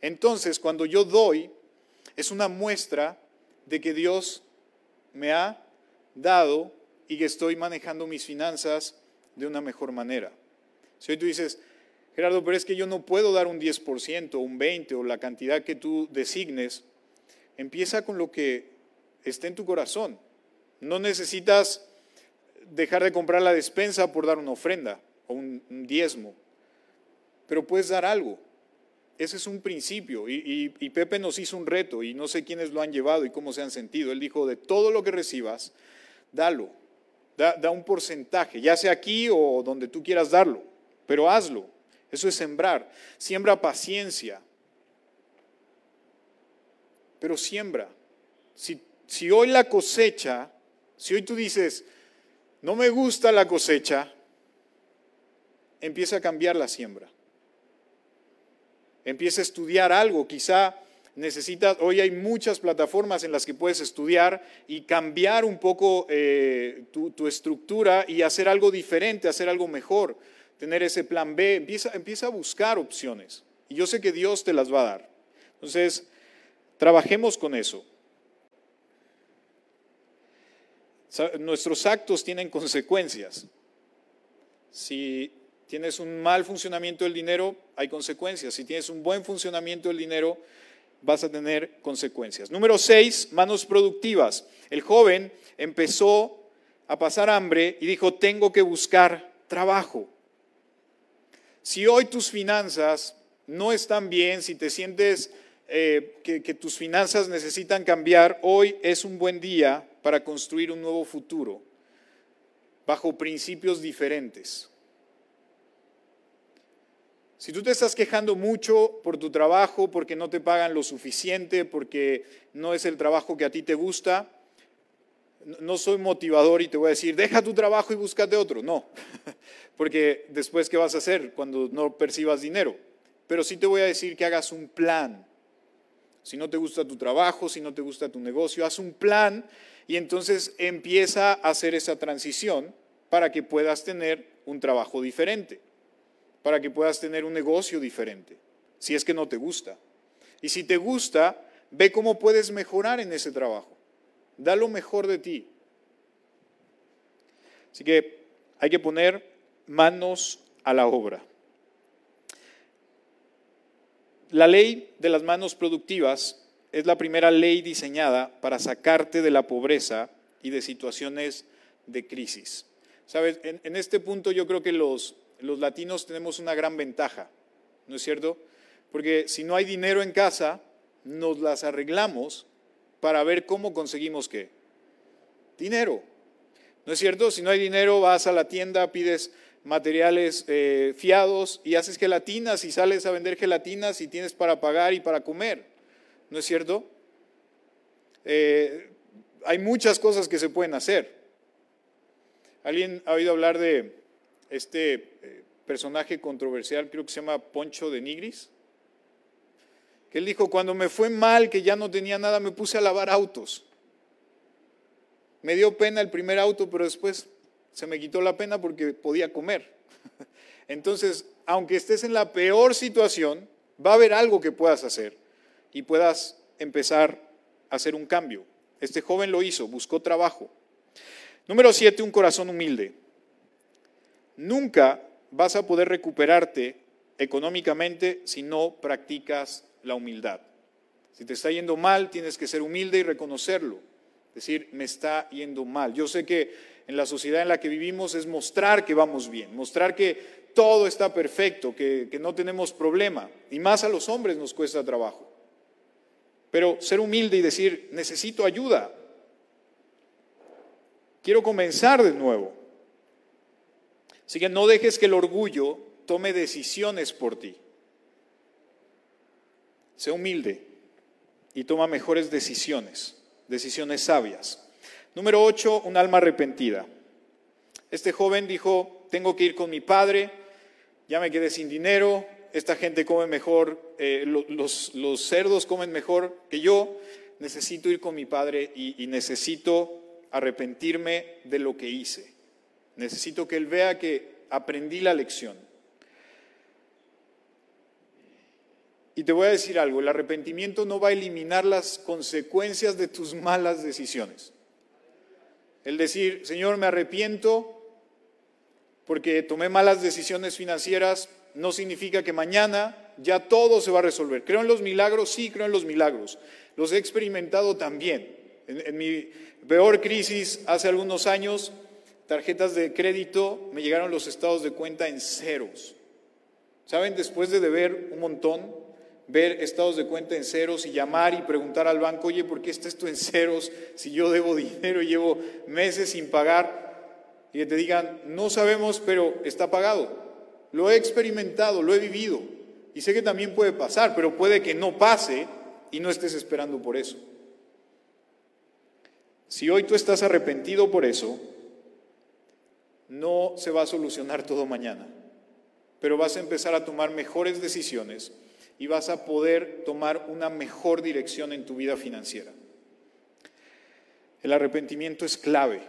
Speaker 2: Entonces, cuando yo doy, es una muestra de que Dios me ha dado y que estoy manejando mis finanzas de una mejor manera. Si hoy tú dices, Gerardo, pero es que yo no puedo dar un 10%, un 20% o la cantidad que tú designes, empieza con lo que esté en tu corazón. No necesitas dejar de comprar la despensa por dar una ofrenda o un, diezmo, pero puedes dar algo. Ese es un principio. Y, Pepe nos hizo un reto y no sé quiénes lo han llevado y cómo se han sentido. Él dijo, de todo lo que recibas, dalo. Da, da un porcentaje, ya sea aquí o donde tú quieras darlo, pero hazlo. Eso es sembrar. Siembra paciencia. Pero siembra. Si, si hoy la cosecha, si hoy tú dices, no me gusta la cosecha, empieza a cambiar la siembra. Empieza a estudiar algo, quizá necesitas, hoy hay muchas plataformas en las que puedes estudiar y cambiar un poco eh, tu, estructura y hacer algo diferente, hacer algo mejor, tener ese plan B, empieza, a buscar opciones. Y yo sé que Dios te las va a dar. Entonces, trabajemos con eso. Nuestros actos tienen consecuencias. Si tienes un mal funcionamiento del dinero, hay consecuencias. Si tienes un buen funcionamiento del dinero, vas a tener consecuencias. Número seis, manos productivas. El joven empezó a pasar hambre y dijo, tengo que buscar trabajo. Si hoy tus finanzas no están bien, si te sientes eh, que, que tus finanzas necesitan cambiar, hoy es un buen día para construir un nuevo futuro bajo principios diferentes. Si tú te estás quejando mucho por tu trabajo, porque no te pagan lo suficiente, porque no es el trabajo que a ti te gusta, no soy motivador y te voy a decir, deja tu trabajo y búscate otro. No, porque después, ¿qué vas a hacer cuando no percibas dinero? Pero sí te voy a decir que hagas un plan. Si no te gusta tu trabajo, si no te gusta tu negocio, haz un plan y entonces empieza a hacer esa transición para que puedas tener un trabajo diferente para que puedas tener un negocio diferente, si es que no te gusta. Y si te gusta, ve cómo puedes mejorar en ese trabajo. Da lo mejor de ti. Así que hay que poner manos a la obra. La ley de las manos productivas es la primera ley diseñada para sacarte de la pobreza y de situaciones de crisis. Sabes, en, este punto yo creo que los, los latinos tenemos una gran ventaja, ¿no es cierto? Porque si no hay dinero en casa, nos las arreglamos para ver cómo conseguimos qué. Dinero. ¿No es cierto? Si no hay dinero, vas a la tienda, pides materiales eh, fiados y haces gelatinas y sales a vender gelatinas y tienes para pagar y para comer. ¿No es cierto? Eh, hay muchas cosas que se pueden hacer. ¿Alguien ha oído hablar de este eh, personaje controversial, creo que se llama Poncho de Nigris? Que él dijo, cuando me fue mal, que ya no tenía nada, me puse a lavar autos. Me dio pena el primer auto, pero después se me quitó la pena porque podía comer. Entonces, aunque estés en la peor situación, va a haber algo que puedas hacer y puedas empezar a hacer un cambio. Este joven lo hizo, buscó trabajo. Número siete, un corazón humilde. Nunca vas a poder recuperarte económicamente si no practicas la humildad. Si te está yendo mal, tienes que ser humilde y reconocerlo. Decir, me está yendo mal. Yo sé que en la sociedad en la que vivimos es mostrar que vamos bien, mostrar que todo está perfecto, que, que no tenemos problema. Y más a los hombres nos cuesta trabajo. Pero ser humilde y decir, necesito ayuda. Quiero comenzar de nuevo. Así que no dejes que el orgullo tome decisiones por ti. Sé humilde y toma mejores decisiones, decisiones sabias. Número 8, un alma arrepentida. Este joven dijo, tengo que ir con mi padre, ya me quedé sin dinero, esta gente come mejor, eh, los, cerdos comen mejor que yo, necesito ir con mi padre y, y necesito arrepentirme de lo que hice. Necesito que él vea que aprendí la lección. Y te voy a decir algo, el arrepentimiento no va a eliminar las consecuencias de tus malas decisiones. El decir, Señor, me arrepiento porque tomé malas decisiones financieras, no significa que mañana ya todo se va a resolver. ¿Creo en los milagros? Sí, creo en los milagros. Los he experimentado también. En, mi peor crisis hace algunos años, tarjetas de crédito, me llegaron los estados de cuenta en ceros. ¿Saben? Después de deber un montón, ver estados de cuenta en ceros y llamar y preguntar al banco, oye, ¿por qué está esto en ceros si yo debo dinero y llevo meses sin pagar? Y que te digan, no sabemos, pero está pagado. Lo he experimentado, lo he vivido. Y sé que también puede pasar, pero puede que no pase y no estés esperando por eso. Si hoy tú estás arrepentido por eso, no se va a solucionar todo mañana, pero vas a empezar a tomar mejores decisiones y vas a poder tomar una mejor dirección en tu vida financiera. El arrepentimiento es clave,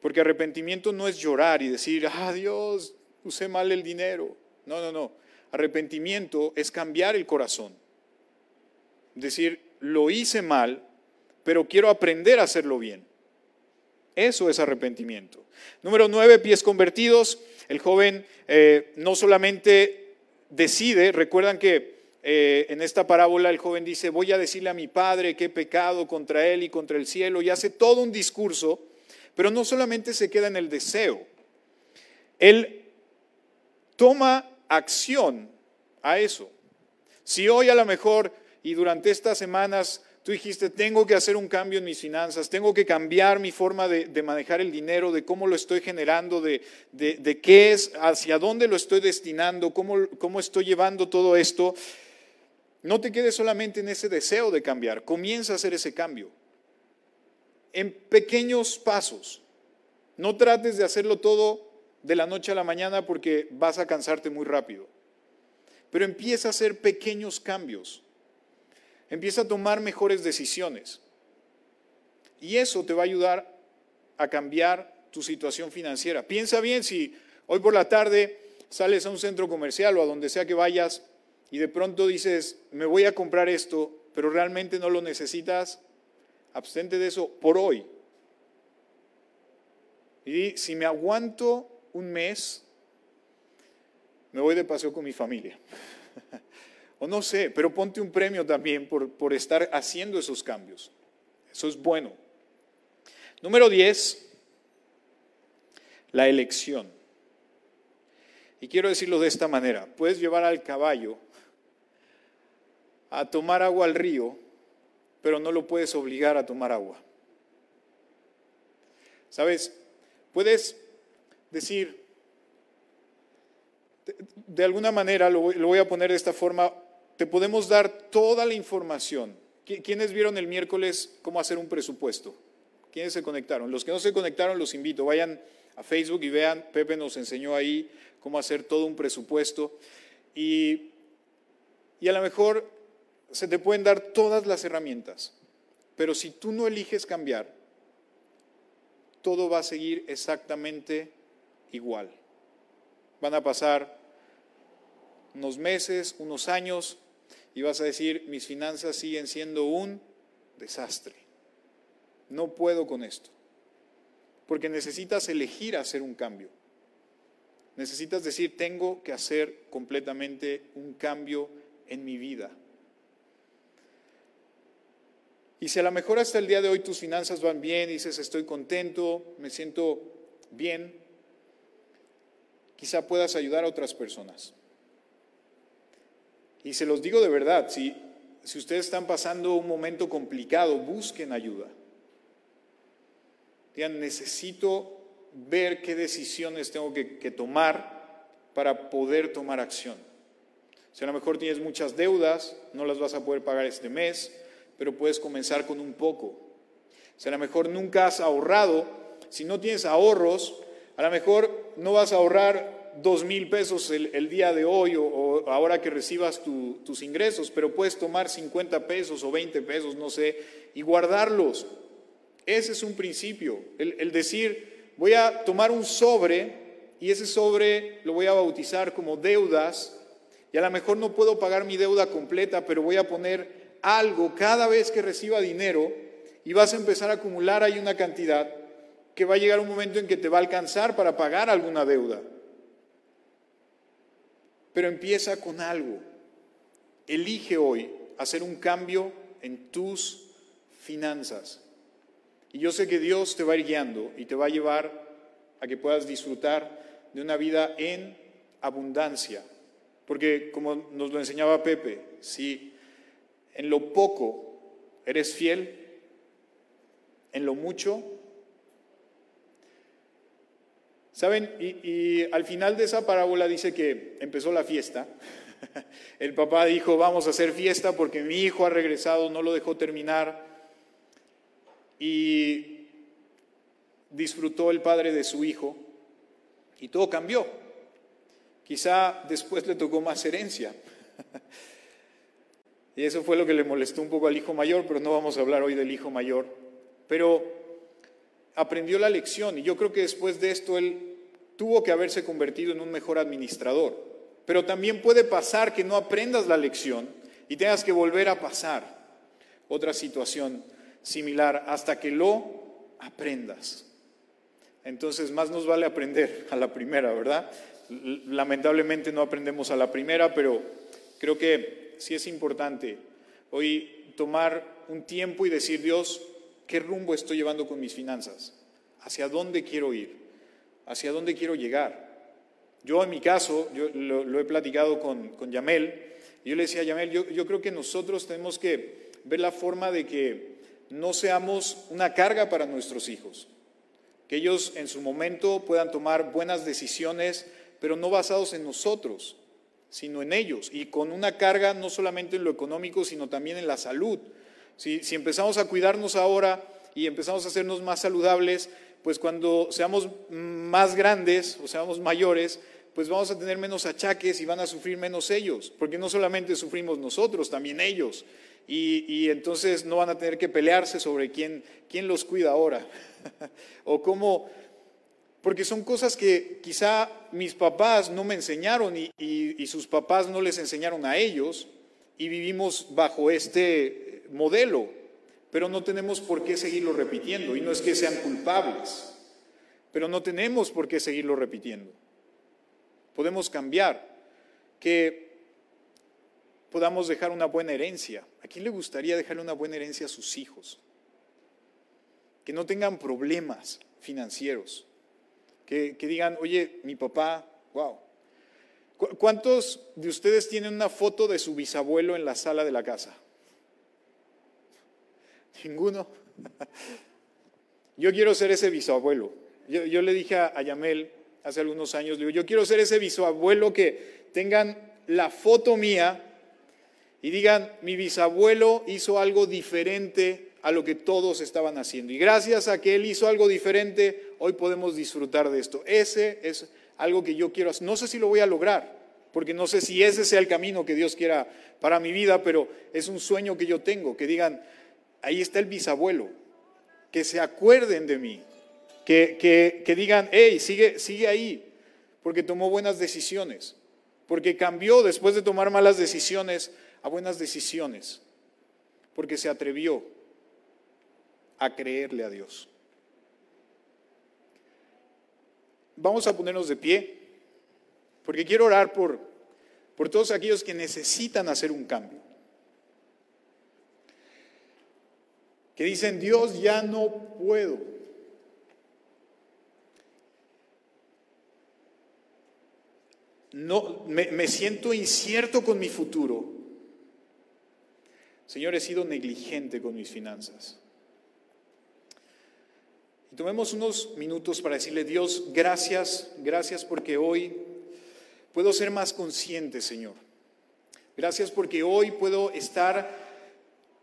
Speaker 2: porque arrepentimiento no es llorar y decir, ah, Dios, usé mal el dinero. No, no, no. Arrepentimiento es cambiar el corazón. Decir, lo hice mal, pero quiero aprender a hacerlo bien. Eso es arrepentimiento. Número nueve, pies convertidos. El joven eh, no solamente decide, recuerdan que eh, en esta parábola el joven dice, voy a decirle a mi padre que he pecado contra él y contra el cielo, y hace todo un discurso, pero no solamente se queda en el deseo. Él toma acción a eso. Si hoy a lo mejor y durante estas semanas tú dijiste, tengo que hacer un cambio en mis finanzas, tengo que cambiar mi forma de, manejar el dinero, de cómo lo estoy generando, de, qué es, hacia dónde lo estoy destinando, cómo, cómo estoy llevando todo esto, no te quedes solamente en ese deseo de cambiar, comienza a hacer ese cambio. En pequeños pasos. No trates de hacerlo todo de la noche a la mañana porque vas a cansarte muy rápido. Pero empieza a hacer pequeños cambios. Empieza a tomar mejores decisiones. Y eso te va a ayudar a cambiar tu situación financiera. Piensa bien si hoy por la tarde sales a un centro comercial o a donde sea que vayas y de pronto dices, me voy a comprar esto, pero realmente no lo necesitas, abstente de eso por hoy. Y si me aguanto un mes, me voy de paseo con mi familia. o no sé, pero ponte un premio también por, por estar haciendo esos cambios. Eso es bueno. Número 10, la elección. Y quiero decirlo de esta manera, puedes llevar al caballo a tomar agua al río, pero no lo puedes obligar a tomar agua. ¿Sabes? Puedes decir, de alguna manera, lo voy a poner de esta forma, te podemos dar toda la información. ¿Quiénes vieron el miércoles cómo hacer un presupuesto? ¿Quiénes se conectaron? Los que no se conectaron, los invito, vayan a Facebook y vean, Pepe nos enseñó ahí cómo hacer todo un presupuesto. Y, y a lo mejor se te pueden dar todas las herramientas, pero si tú no eliges cambiar, todo va a seguir exactamente igual. Van a pasar unos meses, unos años, y vas a decir, mis finanzas siguen siendo un desastre. No puedo con esto. Porque necesitas elegir hacer un cambio. Necesitas decir, tengo que hacer completamente un cambio en mi vida. Y si a lo mejor hasta el día de hoy tus finanzas van bien, dices, estoy contento, me siento bien, quizá puedas ayudar a otras personas. Y se los digo de verdad, si, si ustedes están pasando un momento complicado, busquen ayuda. Digan, necesito ver qué decisiones tengo que, que tomar para poder tomar acción. Si a lo mejor tienes muchas deudas, no las vas a poder pagar este mes, pero puedes comenzar con un poco. Si a lo mejor nunca has ahorrado, si no tienes ahorros, a lo mejor no vas a ahorrar dos mil pesos el, día de hoy o, ahora que recibas tus ingresos, pero puedes tomar 50 pesos o 20 pesos, no sé, y guardarlos. Ese es un principio, el, decir, voy a tomar un sobre y ese sobre lo voy a bautizar como deudas y a lo mejor no puedo pagar mi deuda completa, pero voy a poner algo cada vez que reciba dinero y vas a empezar a acumular ahí una cantidad que va a llegar un momento en que te va a alcanzar para pagar alguna deuda. Pero empieza con algo. Elige hoy hacer un cambio en tus finanzas. Y yo sé que Dios te va a ir guiando y te va a llevar a que puedas disfrutar de una vida en abundancia. Porque como nos lo enseñaba Pepe, si en lo poco eres fiel, en lo mucho. ¿Saben? Y, al final de esa parábola dice que empezó la fiesta. El papá dijo, vamos a hacer fiesta porque mi hijo ha regresado, no lo dejó terminar. Y disfrutó el padre de su hijo y todo cambió. Quizá después le tocó más herencia. Y eso fue lo que le molestó un poco al hijo mayor, pero no vamos a hablar hoy del hijo mayor. Pero aprendió la lección y yo creo que después de esto él tuvo que haberse convertido en un mejor administrador. Pero también puede pasar que no aprendas la lección y tengas que volver a pasar otra situación similar hasta que lo aprendas. Entonces, más nos vale aprender a la primera, ¿verdad? Lamentablemente no aprendemos a la primera, pero creo que sí es importante hoy tomar un tiempo y decir, Dios, ¿qué rumbo estoy llevando con mis finanzas? ¿Hacia dónde quiero ir? ¿Hacia dónde quiero llegar? Yo en mi caso, yo lo, he platicado con, con, Yamel, yo le decía a Yamel, yo, yo creo que nosotros tenemos que ver la forma de que no seamos una carga para nuestros hijos, que ellos en su momento puedan tomar buenas decisiones, pero no basados en nosotros, sino en ellos y con una carga no solamente en lo económico, sino también en la salud. Si, empezamos a cuidarnos ahora y empezamos a hacernos más saludables, pues cuando seamos más grandes o seamos mayores, pues vamos a tener menos achaques y van a sufrir menos ellos, porque no solamente sufrimos nosotros, también ellos. Y, y entonces no van a tener que pelearse sobre quién, quién los cuida ahora o cómo Porque son cosas que quizá mis papás no me enseñaron y, sus papás no les enseñaron a ellos y vivimos bajo este modelo, pero no tenemos por qué seguirlo repitiendo y no es que sean culpables, pero no tenemos por qué seguirlo repitiendo. Podemos cambiar, que podamos dejar una buena herencia. ¿A quién le gustaría dejarle una buena herencia a sus hijos? Que no tengan problemas financieros que, digan, oye, mi papá, wow. ¿Cuántos de ustedes tienen una foto de su bisabuelo en la sala de la casa? Ninguno. Yo quiero ser ese bisabuelo. Yo, le dije a, Yamel hace algunos años, digo, yo quiero ser ese bisabuelo que tengan la foto mía y digan, mi bisabuelo hizo algo diferente a lo que todos estaban haciendo. Y gracias a que Él hizo algo diferente, hoy podemos disfrutar de esto. Ese es algo que yo quiero hacer. No sé si lo voy a lograr, porque no sé si ese sea el camino que Dios quiera para mi vida, pero es un sueño que yo tengo, que digan, ahí está el bisabuelo, que se acuerden de mí, que, que, digan, hey, sigue, sigue ahí, porque tomó buenas decisiones, porque cambió después de tomar malas decisiones a buenas decisiones, porque se atrevió a creerle a Dios. Vamos a ponernos de pie, porque quiero orar por, por todos aquellos que necesitan hacer un cambio. Que dicen, Dios, ya no puedo. No, me, me siento incierto con mi futuro. Señor, he sido negligente con mis finanzas. Y tomemos unos minutos para decirle, Dios, gracias, gracias porque hoy puedo ser más consciente, Señor. Gracias porque hoy puedo estar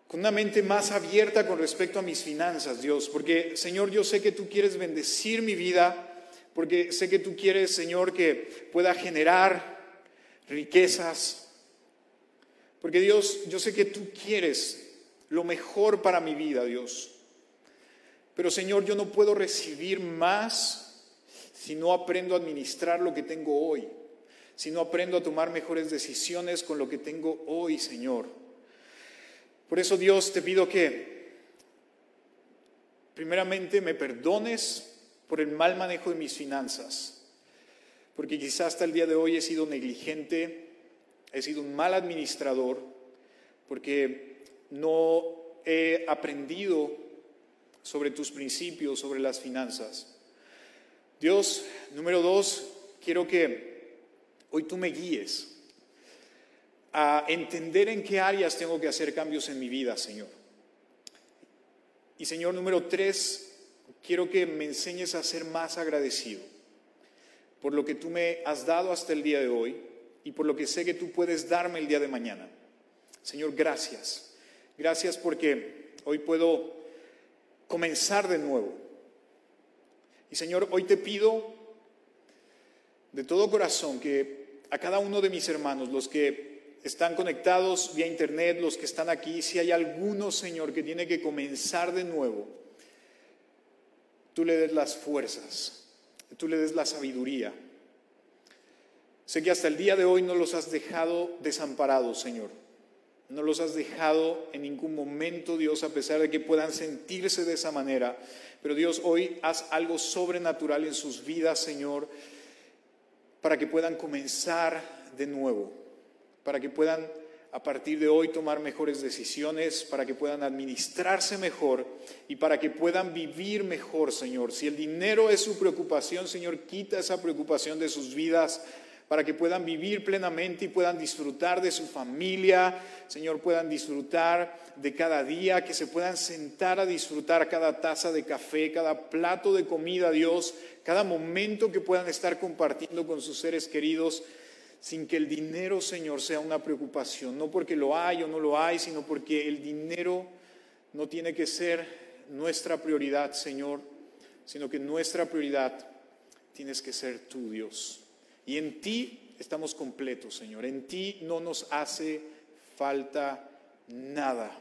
Speaker 2: con una mente más abierta con respecto a mis finanzas, Dios. Porque, Señor, yo sé que tú quieres bendecir mi vida, porque sé que tú quieres, Señor, que pueda generar riquezas. Porque, Dios, yo sé que tú quieres lo mejor para mi vida, Dios. Pero Señor, yo no puedo recibir más si no aprendo a administrar lo que tengo hoy, si no aprendo a tomar mejores decisiones con lo que tengo hoy, Señor. Por eso Dios te pido que primeramente me perdones por el mal manejo de mis finanzas, porque quizás hasta el día de hoy he sido negligente, he sido un mal administrador, porque no he aprendido sobre tus principios, sobre las finanzas. Dios, número dos, quiero que hoy tú me guíes a entender en qué áreas tengo que hacer cambios en mi vida, Señor. Y Señor, número tres, quiero que me enseñes a ser más agradecido por lo que tú me has dado hasta el día de hoy y por lo que sé que tú puedes darme el día de mañana. Señor, gracias. Gracias porque hoy puedo comenzar de nuevo. Y Señor, hoy te pido de todo corazón que a cada uno de mis hermanos, los que están conectados vía internet, los que están aquí, si hay alguno, Señor, que tiene que comenzar de nuevo, tú le des las fuerzas, tú le des la sabiduría. Sé que hasta el día de hoy no los has dejado desamparados, Señor. No los has dejado en ningún momento, Dios, a pesar de que puedan sentirse de esa manera. Pero Dios, hoy haz algo sobrenatural en sus vidas, Señor, para que puedan comenzar de nuevo, para que puedan a partir de hoy tomar mejores decisiones, para que puedan administrarse mejor y para que puedan vivir mejor, Señor. Si el dinero es su preocupación, Señor, quita esa preocupación de sus vidas para que puedan vivir plenamente y puedan disfrutar de su familia, Señor, puedan disfrutar de cada día, que se puedan sentar a disfrutar cada taza de café, cada plato de comida, Dios, cada momento que puedan estar compartiendo con sus seres queridos, sin que el dinero, Señor, sea una preocupación, no porque lo hay o no lo hay, sino porque el dinero no tiene que ser nuestra prioridad, Señor, sino que nuestra prioridad tienes que ser tú, Dios. Y en ti estamos completos, Señor. En ti no nos hace falta nada.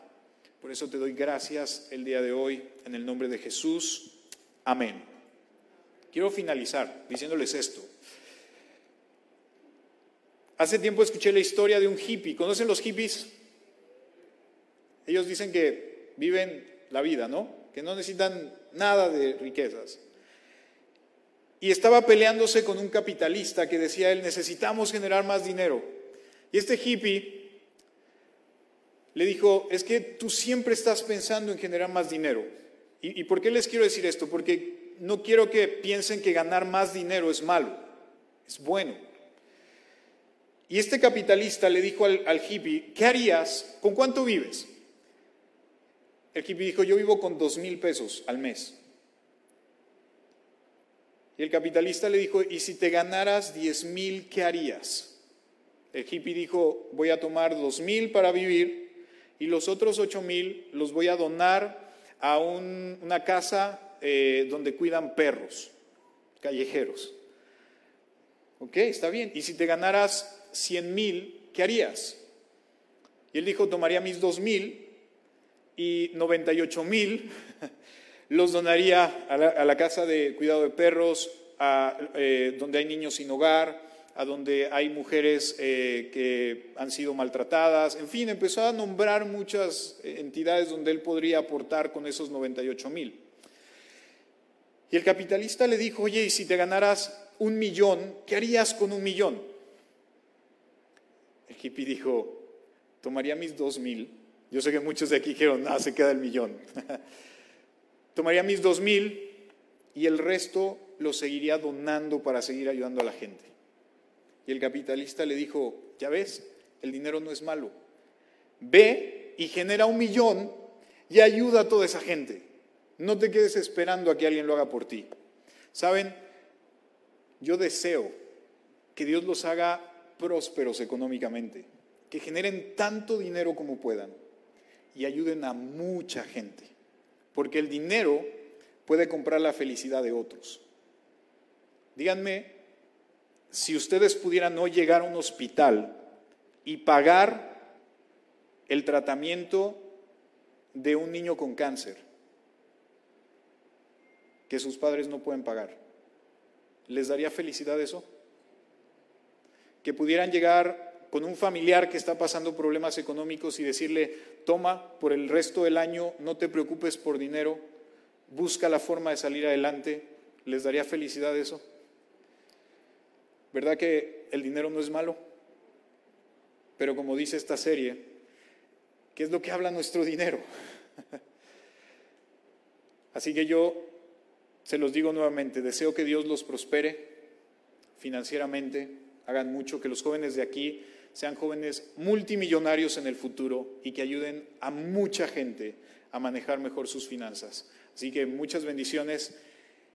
Speaker 2: Por eso te doy gracias el día de hoy en el nombre de Jesús. Amén. quiero finalizar diciéndoles esto. Hace tiempo escuché la historia de un hippie. ¿Conocen los hippies? Ellos dicen que viven la vida, ¿no? Que no necesitan nada de riquezas. Y estaba peleándose con un capitalista que decía él, necesitamos generar más dinero. Y este hippie le dijo, es que tú siempre estás pensando en generar más dinero. ¿Y, por qué les quiero decir esto? Porque no quiero que piensen que ganar más dinero es malo, es bueno. Y este capitalista le dijo al, hippie, ¿qué harías? ¿Con cuánto vives? El hippie dijo, yo vivo con dos mil pesos al mes. Y el capitalista le dijo, ¿y si te ganaras diez mil, qué harías? El hippie dijo, voy a tomar dos mil para vivir y los otros ocho mil los voy a donar a una casa eh, donde cuidan perros callejeros. Ok, está bien. ¿Y si te ganaras cien mil, qué harías? Y él dijo, tomaría mis dos mil y 98 mil los donaría a la, casa de cuidado de perros, a, eh, donde hay niños sin hogar, a donde hay mujeres eh, que han sido maltratadas, en fin, empezó a nombrar muchas entidades donde él podría aportar con esos 98 mil. Y el capitalista le dijo, oye, y si te ganaras un millón, ¿qué harías con un millón? El hippie dijo, tomaría mis dos mil yo sé que muchos de aquí dijeron, nada, se queda el millón. Tomaría mis dos mil y el resto lo seguiría donando para seguir ayudando a la gente. Y el capitalista le dijo, ya ves, el dinero no es malo. Ve y genera un millón y ayuda a toda esa gente. No te quedes esperando a que alguien lo haga por ti. Saben, yo deseo que Dios los haga prósperos económicamente, que generen tanto dinero como puedan y ayuden a mucha gente, porque el dinero puede comprar la felicidad de otros. Díganme, si ustedes pudieran hoy llegar a un hospital y pagar el tratamiento de un niño con cáncer, que sus padres no pueden pagar, ¿les daría felicidad eso? Que pudieran llegar con un familiar que está pasando problemas económicos y decirle, toma por el resto del año, no te preocupes por dinero, busca la forma de salir adelante, ¿les daría felicidad eso? ¿Verdad que el dinero no es malo? Pero como dice esta serie, ¿qué es lo que habla nuestro dinero? Así que yo se los digo nuevamente, deseo que Dios los prospere financieramente, hagan mucho, que los jóvenes de aquí sean jóvenes multimillonarios en el futuro y que ayuden a mucha gente a manejar mejor sus finanzas. Así que muchas bendiciones